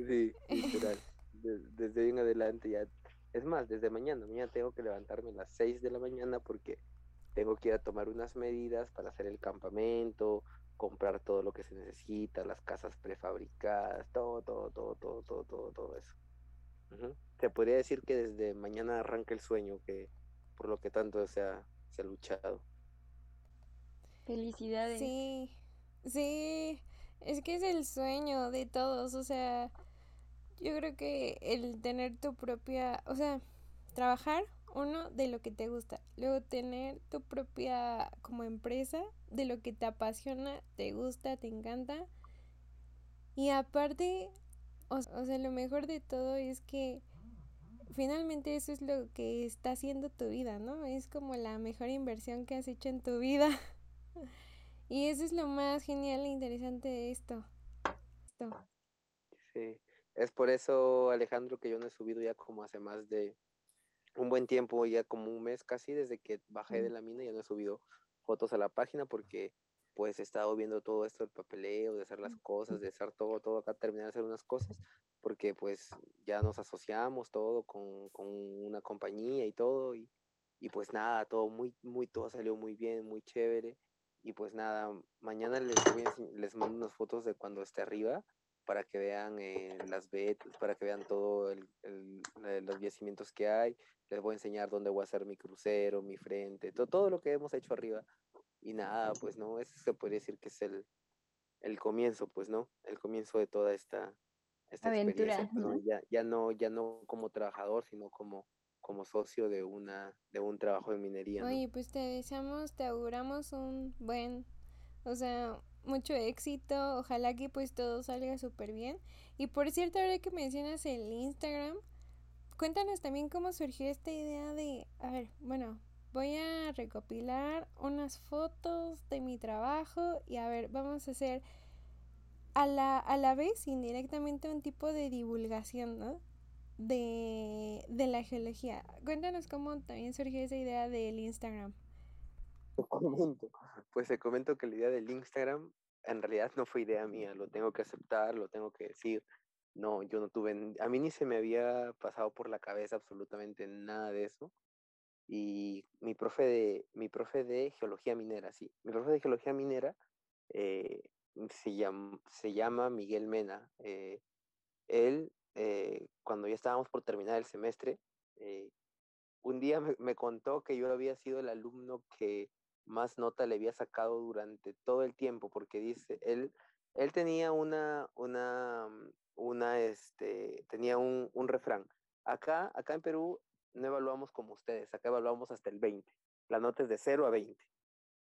Sí, desde hoy en adelante ya. Es más, desde mañana, mañana tengo que levantarme a las 6 de la mañana porque tengo que ir a tomar unas medidas para hacer el campamento, comprar todo lo que se necesita, las casas prefabricadas, todo, todo, todo, todo, todo, todo, todo eso. Se podría decir que desde mañana arranca el sueño que por lo que tanto se ha, se ha luchado. Felicidades. Sí, sí, es que es el sueño de todos, o sea, yo creo que el tener tu propia, o sea, trabajar uno de lo que te gusta, luego tener tu propia como empresa de lo que te apasiona, te gusta, te encanta. Y aparte, o, sea, lo mejor de todo es que finalmente eso es lo que está haciendo tu vida, ¿no? Es como la mejor inversión que has hecho en tu vida. y eso es lo más genial e interesante de esto. esto. Sí, es por eso, Alejandro, que yo no he subido ya como hace más de un buen tiempo, ya como un mes casi, desde que bajé de la mina, ya no he subido fotos a la página porque pues he estado viendo todo esto del papeleo, de hacer las cosas, de hacer todo, todo acá, terminar de hacer unas cosas, porque pues ya nos asociamos todo con, con una compañía y todo, y, y, pues nada, todo muy, muy, todo salió muy bien, muy chévere, y pues nada, mañana les, voy les mando unas fotos de cuando esté arriba, para que vean eh, las betas, para que vean todo el, el, los yacimientos que hay. Les voy a enseñar dónde voy a hacer mi crucero, mi frente, todo, todo lo que hemos hecho arriba. Y nada, pues no, eso se podría decir que es el, el comienzo, pues no, el comienzo de toda esta, esta aventura. ¿no? Ya, ya, no, ya no como trabajador, sino como, como socio de una, de un trabajo de minería. Oye, pues te deseamos, te auguramos un buen, o sea, mucho éxito, ojalá que pues todo salga súper bien. Y por cierto, ahora que mencionas el Instagram, cuéntanos también cómo surgió esta idea de, a ver, bueno, voy a recopilar unas fotos de mi trabajo y a ver, vamos a hacer a la, a la vez indirectamente un tipo de divulgación, ¿no? De, de la geología. Cuéntanos cómo también surgió esa idea del Instagram. comento. Pues te comento que la idea del Instagram en realidad no fue idea mía, lo tengo que aceptar, lo tengo que decir. No, yo no tuve, a mí ni se me había pasado por la cabeza absolutamente nada de eso. Y mi profe de, mi profe de geología minera, sí, mi profe de geología minera eh, se, llama, se llama Miguel Mena. Eh, él, eh, cuando ya estábamos por terminar el semestre, un día me, contó que yo había sido el alumno que más nota le había sacado durante todo el tiempo, porque dice, él, él tenía una, una, una, este, tenía un, un refrán. Acá, acá en Perú no evaluamos como ustedes, acá evaluamos hasta el 20. La nota es de 0 a 20,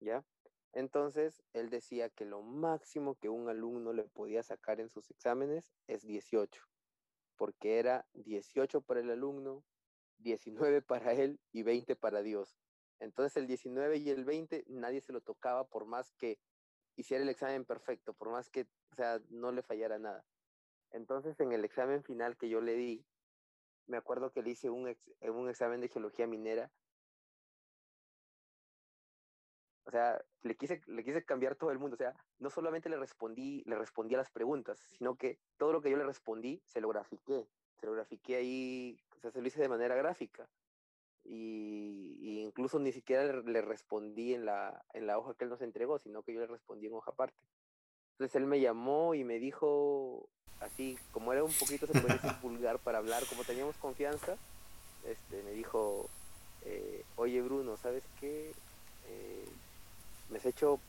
¿ya? Entonces, él decía que lo máximo que un alumno le podía sacar en sus exámenes es 18, porque era 18 para el alumno, 19 para él y 20 para Dios. Entonces el 19 y el 20 nadie se lo tocaba por más que hiciera el examen perfecto, por más que, o sea, no le fallara nada. Entonces en el examen final que yo le di, me acuerdo que le hice un, ex, un examen de geología minera. O sea, le quise, le quise cambiar todo el mundo. O sea, no solamente le respondí, le respondí a las preguntas, sino que todo lo que yo le respondí se lo grafiqué. Se lo grafiqué ahí, o sea, se lo hice de manera gráfica y, incluso ni siquiera le, respondí en la, en la hoja que él nos entregó, sino que yo le respondí en hoja aparte. Entonces él me llamó y me dijo, así como era un poquito, se puede decir, vulgar para hablar, como teníamos confianza, este, me dijo, eh, oye Bruno, ¿sabes qué? Eh, me has hecho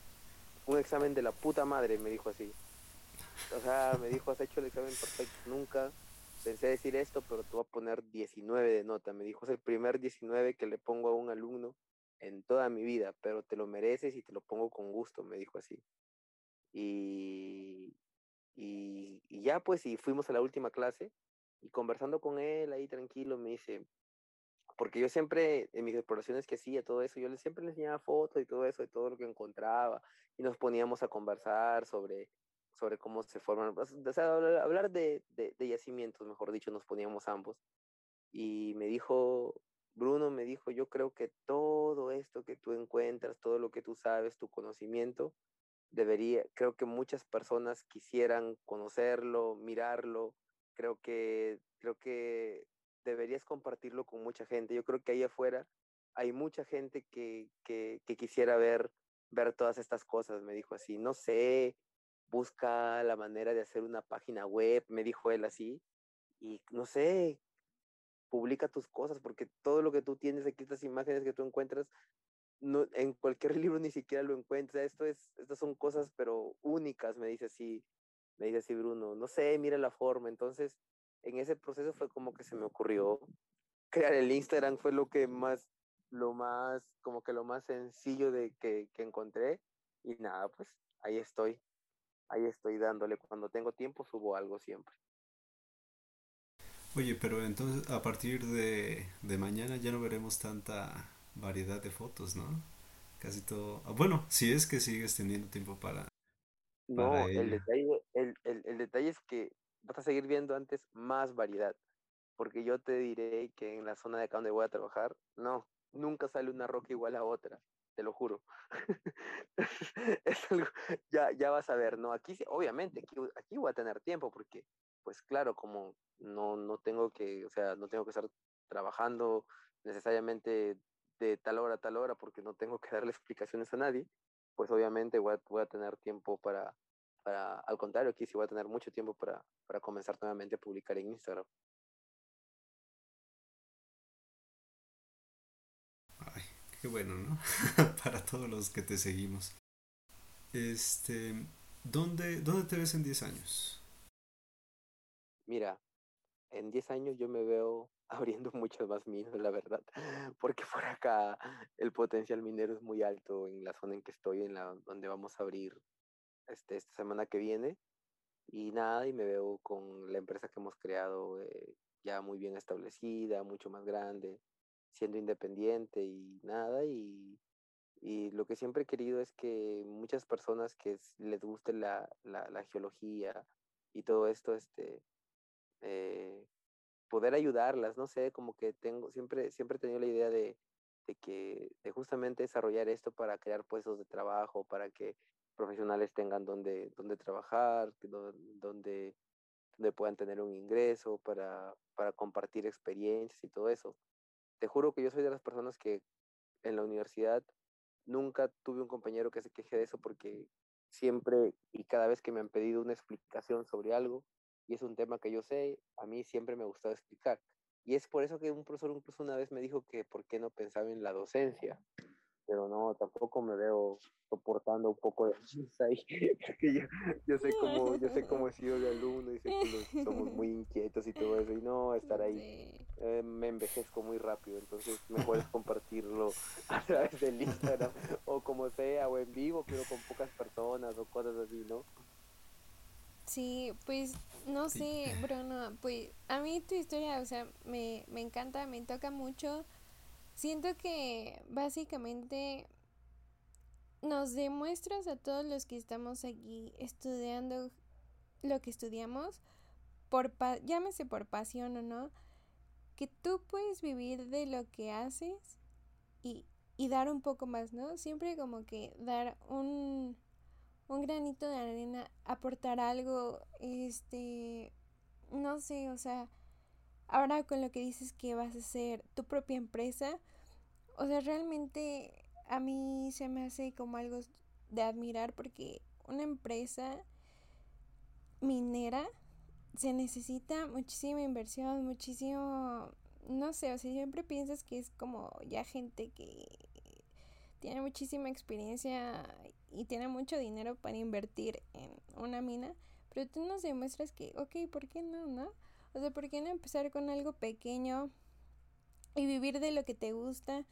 un examen de la puta madre, me dijo así. O sea, me dijo, has hecho el examen perfecto, nunca pensé decir esto, pero te voy a poner 19 de nota. Me dijo, es el primer 19 que le pongo a un alumno en toda mi vida, pero te lo mereces y te lo pongo con gusto, me dijo así. Y, y, ya pues, y fuimos a la última clase y conversando con él ahí tranquilo, me dice, porque yo siempre, en mis exploraciones que hacía, todo eso, yo le, siempre le enseñaba fotos y todo eso, de todo lo que encontraba, y nos poníamos a conversar sobre, sobre cómo se forman, o sea, hablar de, de, de yacimientos, mejor dicho, nos poníamos ambos. Y me dijo, Bruno me dijo, yo creo que todo esto que tú encuentras, todo lo que tú sabes, tu conocimiento, debería, creo que muchas personas quisieran conocerlo, mirarlo, creo que, creo que deberías compartirlo con mucha gente. Yo creo que ahí afuera hay mucha gente que, que, que quisiera ver, ver todas estas cosas, me dijo así, no sé, busca la manera de hacer una página web, me dijo él así, y no sé, publica tus cosas, porque todo lo que tú tienes aquí, estas imágenes que tú encuentras, no, en cualquier libro ni siquiera lo encuentras. Esto es, estas son cosas, pero únicas, me dice así, me dice así Bruno. No sé, mira la forma. Entonces, en ese proceso fue como que se me ocurrió crear el Instagram, fue lo que más, lo más, como que lo más sencillo de que, que encontré. Y nada, pues ahí estoy, ahí estoy dándole. Cuando tengo tiempo subo algo siempre. Oye, pero entonces a partir de, de mañana ya no veremos tanta variedad de fotos, ¿no? Casi todo. ah, Bueno, si es que sigues teniendo tiempo para, No, para el detalle, el, el, el detalle es que vas a seguir viendo antes más variedad, porque yo te diré que en la zona de acá donde voy a trabajar, no, nunca sale una roca igual a otra, te lo juro. Es algo, ya, ya vas a ver, ¿no? Aquí obviamente, aquí, aquí voy a tener tiempo, porque, pues claro, como no, no tengo que, o sea, no tengo que estar trabajando necesariamente de tal hora a tal hora, porque no tengo que darle explicaciones a nadie, pues obviamente voy a, voy a tener tiempo para, para, al contrario, aquí sí voy a tener mucho tiempo para, para comenzar nuevamente a publicar en Instagram. Ay, qué bueno, ¿no? Para todos los que te seguimos. Este, ¿dónde, dónde te ves en 10 años? Mira, en 10 años yo me veo abriendo muchas más minas, la verdad, porque por acá el potencial minero es muy alto en la zona en que estoy, en la donde vamos a abrir este, esta semana que viene. Y nada, y me veo con la empresa que hemos creado eh, ya muy bien establecida, mucho más grande, siendo independiente y nada, y, y lo que siempre he querido es que muchas personas que les guste la, la, la geología y todo esto, este, eh, poder ayudarlas, no sé, como que tengo, siempre, siempre he tenido la idea de, de que, de justamente desarrollar esto para crear puestos de trabajo, para que profesionales tengan donde, donde trabajar, donde, donde puedan tener un ingreso, para, para compartir experiencias y todo eso. Te juro que yo soy de las personas que en la universidad nunca tuve un compañero que se queje de eso porque siempre y cada vez que me han pedido una explicación sobre algo, y es un tema que yo sé, a mí siempre me ha gustado explicar. Y es por eso que un profesor incluso una vez me dijo que por qué no pensaba en la docencia, pero no, tampoco me veo soportando un poco de ahí, porque yo, yo sé cómo, yo sé cómo he sido de alumno y sé que somos muy inquietos y todo eso, y no estar ahí Sí. eh, me envejezco muy rápido, entonces mejor es compartirlo a través del Instagram o como sea, o en vivo, pero con pocas personas o cosas así, ¿no? Sí, pues no Sí. sé, Bruno, pues a mí tu historia, o sea, me, me encanta, me toca mucho. Siento que básicamente nos demuestras a todos los que estamos aquí estudiando lo que estudiamos, por pa- llámese por pasión o no, que tú puedes vivir de lo que haces y, y dar un poco más, ¿no? Siempre como que dar un, un granito de arena, aportar algo, este, no sé, o sea, ahora con lo que dices que vas a hacer tu propia empresa, o sea, realmente a mí se me hace como algo de admirar porque una empresa minera se necesita muchísima inversión, muchísimo, no sé, o sea, siempre piensas que es como ya gente que tiene muchísima experiencia y tiene mucho dinero para invertir en una mina, pero tú nos demuestras que, ok, ¿por qué no, no? O sea, ¿por qué no empezar con algo pequeño y vivir de lo que te gusta?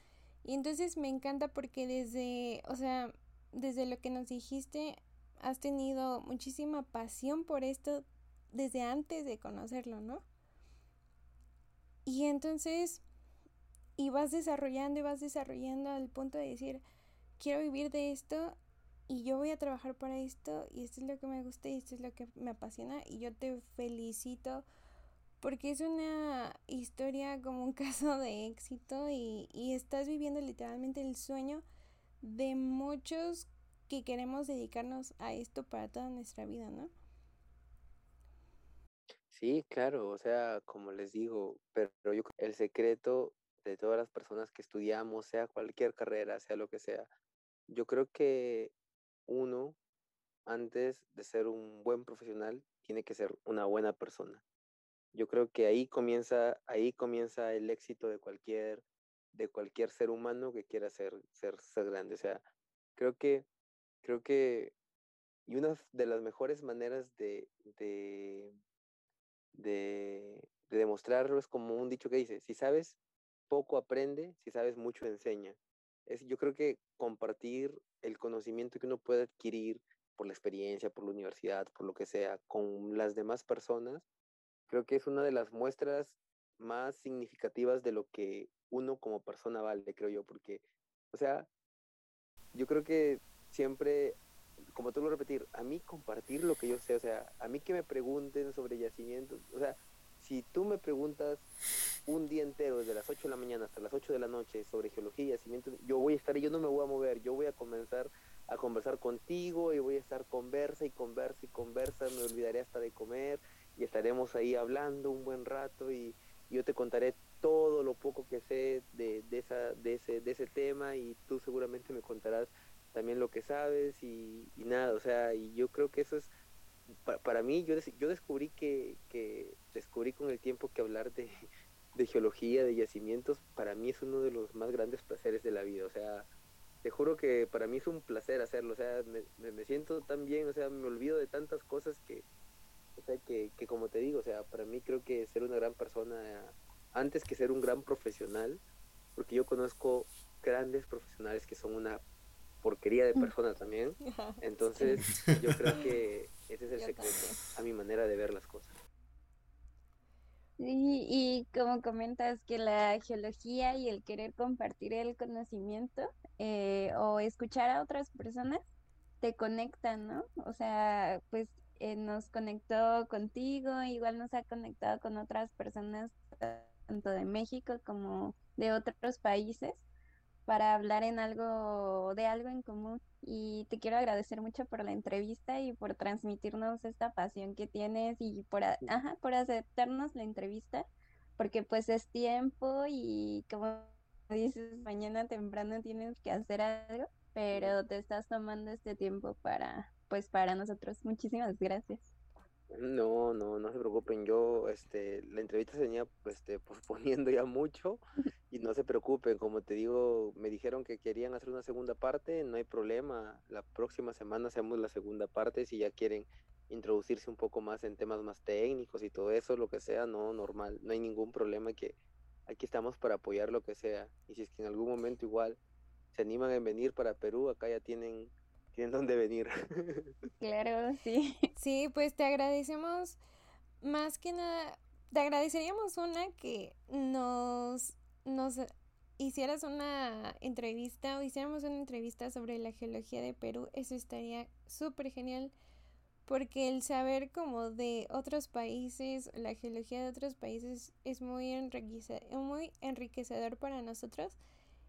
Y entonces me encanta porque desde, o sea, desde lo que nos dijiste, has tenido muchísima pasión por esto desde antes de conocerlo, ¿no? Y entonces, y vas desarrollando y vas desarrollando al punto de decir, quiero vivir de esto y yo voy a trabajar para esto y esto es lo que me gusta y esto es lo que me apasiona y yo te felicito porque es una historia como un caso de éxito y, y estás viviendo literalmente el sueño de muchos que queremos dedicarnos a esto para toda nuestra vida, ¿no? Sí, claro, o sea, como les digo, pero yo el secreto de todas las personas que estudiamos, sea cualquier carrera, sea lo que sea, yo creo que uno, antes de ser un buen profesional, tiene que ser una buena persona. Yo creo que ahí comienza, ahí comienza el éxito de cualquier, de cualquier ser humano que quiera ser, ser, ser grande. O sea, creo que, creo que, y una de las mejores maneras de, de de, demostrarlo es como un dicho que dice, si sabes poco aprende, si sabes mucho enseña. Es, yo creo que compartir el conocimiento que uno puede adquirir por la experiencia, por la universidad, por lo que sea, con las demás personas, creo que es una de las muestras más significativas de lo que uno como persona vale, creo yo, porque, o sea, yo creo que siempre como tú lo repetir, a mí compartir lo que yo sé, o sea, a mí que me pregunten sobre yacimientos, o sea, si tú me preguntas un día entero, desde las 8 de la mañana hasta las 8 de la noche, sobre geología y yo voy a estar, yo no me voy a mover, yo voy a comenzar a conversar contigo y voy a estar conversa y conversa y conversa, me olvidaré hasta de comer y estaremos ahí hablando un buen rato y yo te contaré todo lo poco que sé de, de, esa, de, ese, de ese tema y tú seguramente me contarás también lo que sabes y, nada, o sea, y yo creo que eso es, para, mí, yo, yo descubrí que, que, descubrí con el tiempo que hablar de, de geología, de yacimientos, para mí es uno de los más grandes placeres de la vida, o sea, te juro que para mí es un placer hacerlo, o sea, me, me, siento tan bien, o sea, me olvido de tantas cosas que, o sea, que, que como te digo, o sea, para mí creo que ser una gran persona, antes que ser un gran profesional, porque yo conozco grandes profesionales que son una porquería de mm. persona también. Entonces, yo creo que ese es el secreto, a mi manera de ver las cosas. Y, y como comentas que la geología y el querer compartir el conocimiento eh, o escuchar a otras personas te conectan, ¿no? O sea, pues eh, nos conectó contigo, igual nos ha conectado con otras personas tanto de México como de otros países para hablar en algo de algo en común y te quiero agradecer mucho por la entrevista y por transmitirnos esta pasión que tienes y por ajá, por aceptarnos la entrevista porque pues es tiempo y como dices mañana temprano tienes que hacer algo pero te estás tomando este tiempo para pues para nosotros. Muchísimas gracias no, no, no se preocupen. Yo, este, la entrevista se venía, este, posponiendo ya mucho y no se preocupen. Como te digo, me dijeron que querían hacer una segunda parte, no hay problema. La próxima semana hacemos la segunda parte si ya quieren introducirse un poco más en temas más técnicos y todo eso, lo que sea, no, normal, no hay ningún problema que aquí estamos para apoyar lo que sea. Y si es que en algún momento igual se animan a venir para Perú, acá ya tienen tienen dónde venir. Claro, sí. Sí, pues te agradecemos más que nada, te agradeceríamos una que nos, nos hicieras una entrevista o hiciéramos una entrevista sobre la geología de Perú, eso estaría súper genial porque el saber como de otros países, la geología de otros países es muy, enriquecedor, muy enriquecedor para nosotros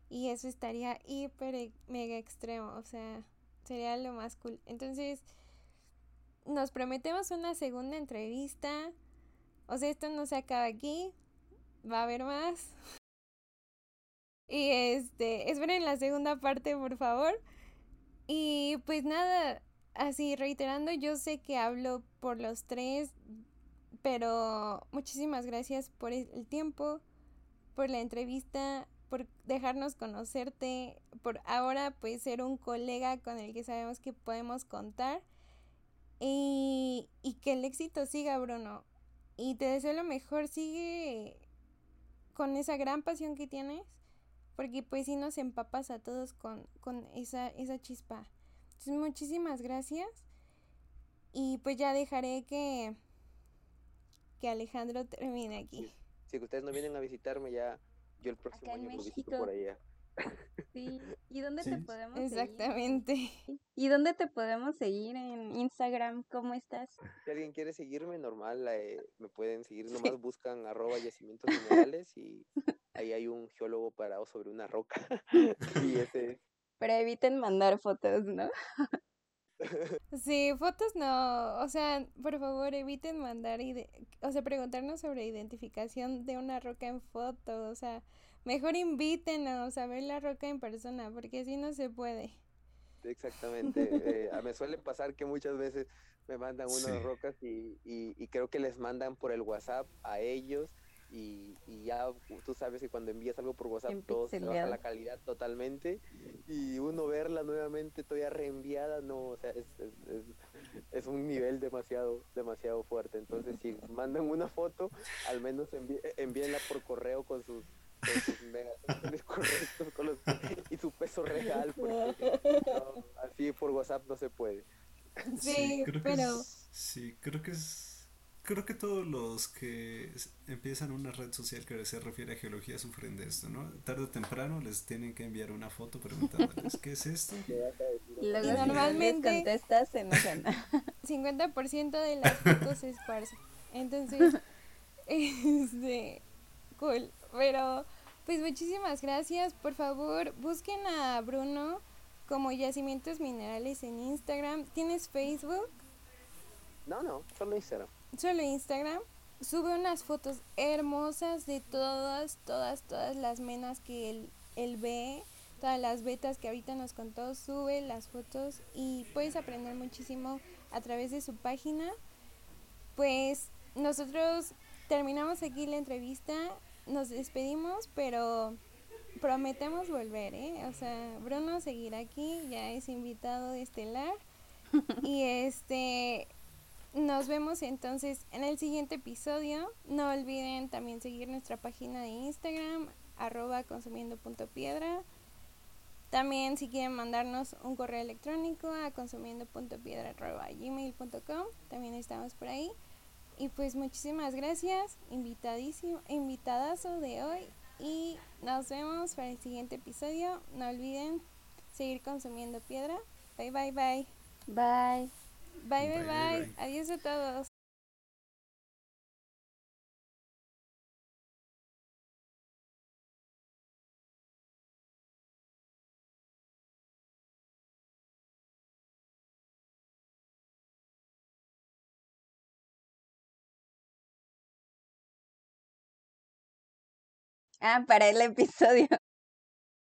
y eso estaría hiper mega extremo, o sea, Sería lo más cool. Entonces, nos prometemos una segunda entrevista. O sea, esto no se acaba aquí. Va a haber más. Y este, esperen la segunda parte, por favor. Y pues nada, así reiterando, yo sé que hablo por los tres, pero muchísimas gracias por el tiempo, por la entrevista, por dejarnos conocerte, por ahora pues ser un colega con el que sabemos que podemos contar y, y que el éxito siga, Bruno. Y te deseo lo mejor, sigue con esa gran pasión que tienes, porque pues si nos empapas a todos con, con esa, esa chispa. Muchísimas gracias y pues ya dejaré que, que Alejandro termine aquí. Si ustedes no vienen a visitarme ya yo el próximo año lo visito por allá. Sí, ¿y dónde te podemos Exactamente. seguir? ¿Y dónde te podemos seguir en Instagram? ¿Cómo estás? Si alguien quiere seguirme, normal, eh, me pueden seguir, nomás buscan arroba yacimientos minerales y ahí hay un geólogo parado sobre una roca. y ese Pero eviten mandar fotos, ¿no? Sí, fotos no, o sea, por favor eviten mandar, o sea, preguntarnos sobre identificación de una roca en foto, o sea, mejor invítenos a ver la roca en persona, porque así no se puede. Exactamente, eh, me suele pasar que muchas veces me mandan unas rocas y, y creo que les mandan por el WhatsApp a ellos y, ya tú sabes que cuando envías algo por WhatsApp todo se baja la calidad totalmente y uno verla nuevamente todavía reenviada, no, o sea, es, es, es, un nivel demasiado, demasiado fuerte. Entonces, si mandan una foto, al menos envíenla por correo con sus, correctos y su peso real, así por WhatsApp no se puede. Sí, pero... sí, creo que es creo que todos los que empiezan una red social que se refiere a geología sufren de esto, ¿no? Tarde o temprano les tienen que enviar una foto preguntándoles, ¿qué es esto? Y normalmente contestas, se 50% de las fotos es falso. Entonces, este, cool. Pero, pues muchísimas gracias. Por favor, busquen a Bruno como Yacimientos Minerales en Instagram. ¿Tienes Facebook? No, no, solo Instagram solo Instagram, sube unas fotos hermosas de todas, todas, todas las menas que él, él ve, todas las betas que ahorita nos contó, sube las fotos y puedes aprender muchísimo a través de su página. Pues nosotros terminamos aquí la entrevista, nos despedimos, pero prometemos volver, ¿eh? O sea, Bruno seguirá aquí, ya es invitado de estelar. y este, nos vemos entonces en el siguiente episodio. No olviden también seguir nuestra página de Instagram, arroba consumiendo.piedra. También si quieren mandarnos un correo electrónico a consumiendo.piedra.gmail.com, también estamos por ahí. Y pues muchísimas gracias, invitadísimo, invitadazo de hoy. Y nos vemos para el siguiente episodio. No olviden seguir consumiendo piedra. Bye bye bye. Bye. Bye, bye, bye. Adiós a todos. Ah, para el episodio.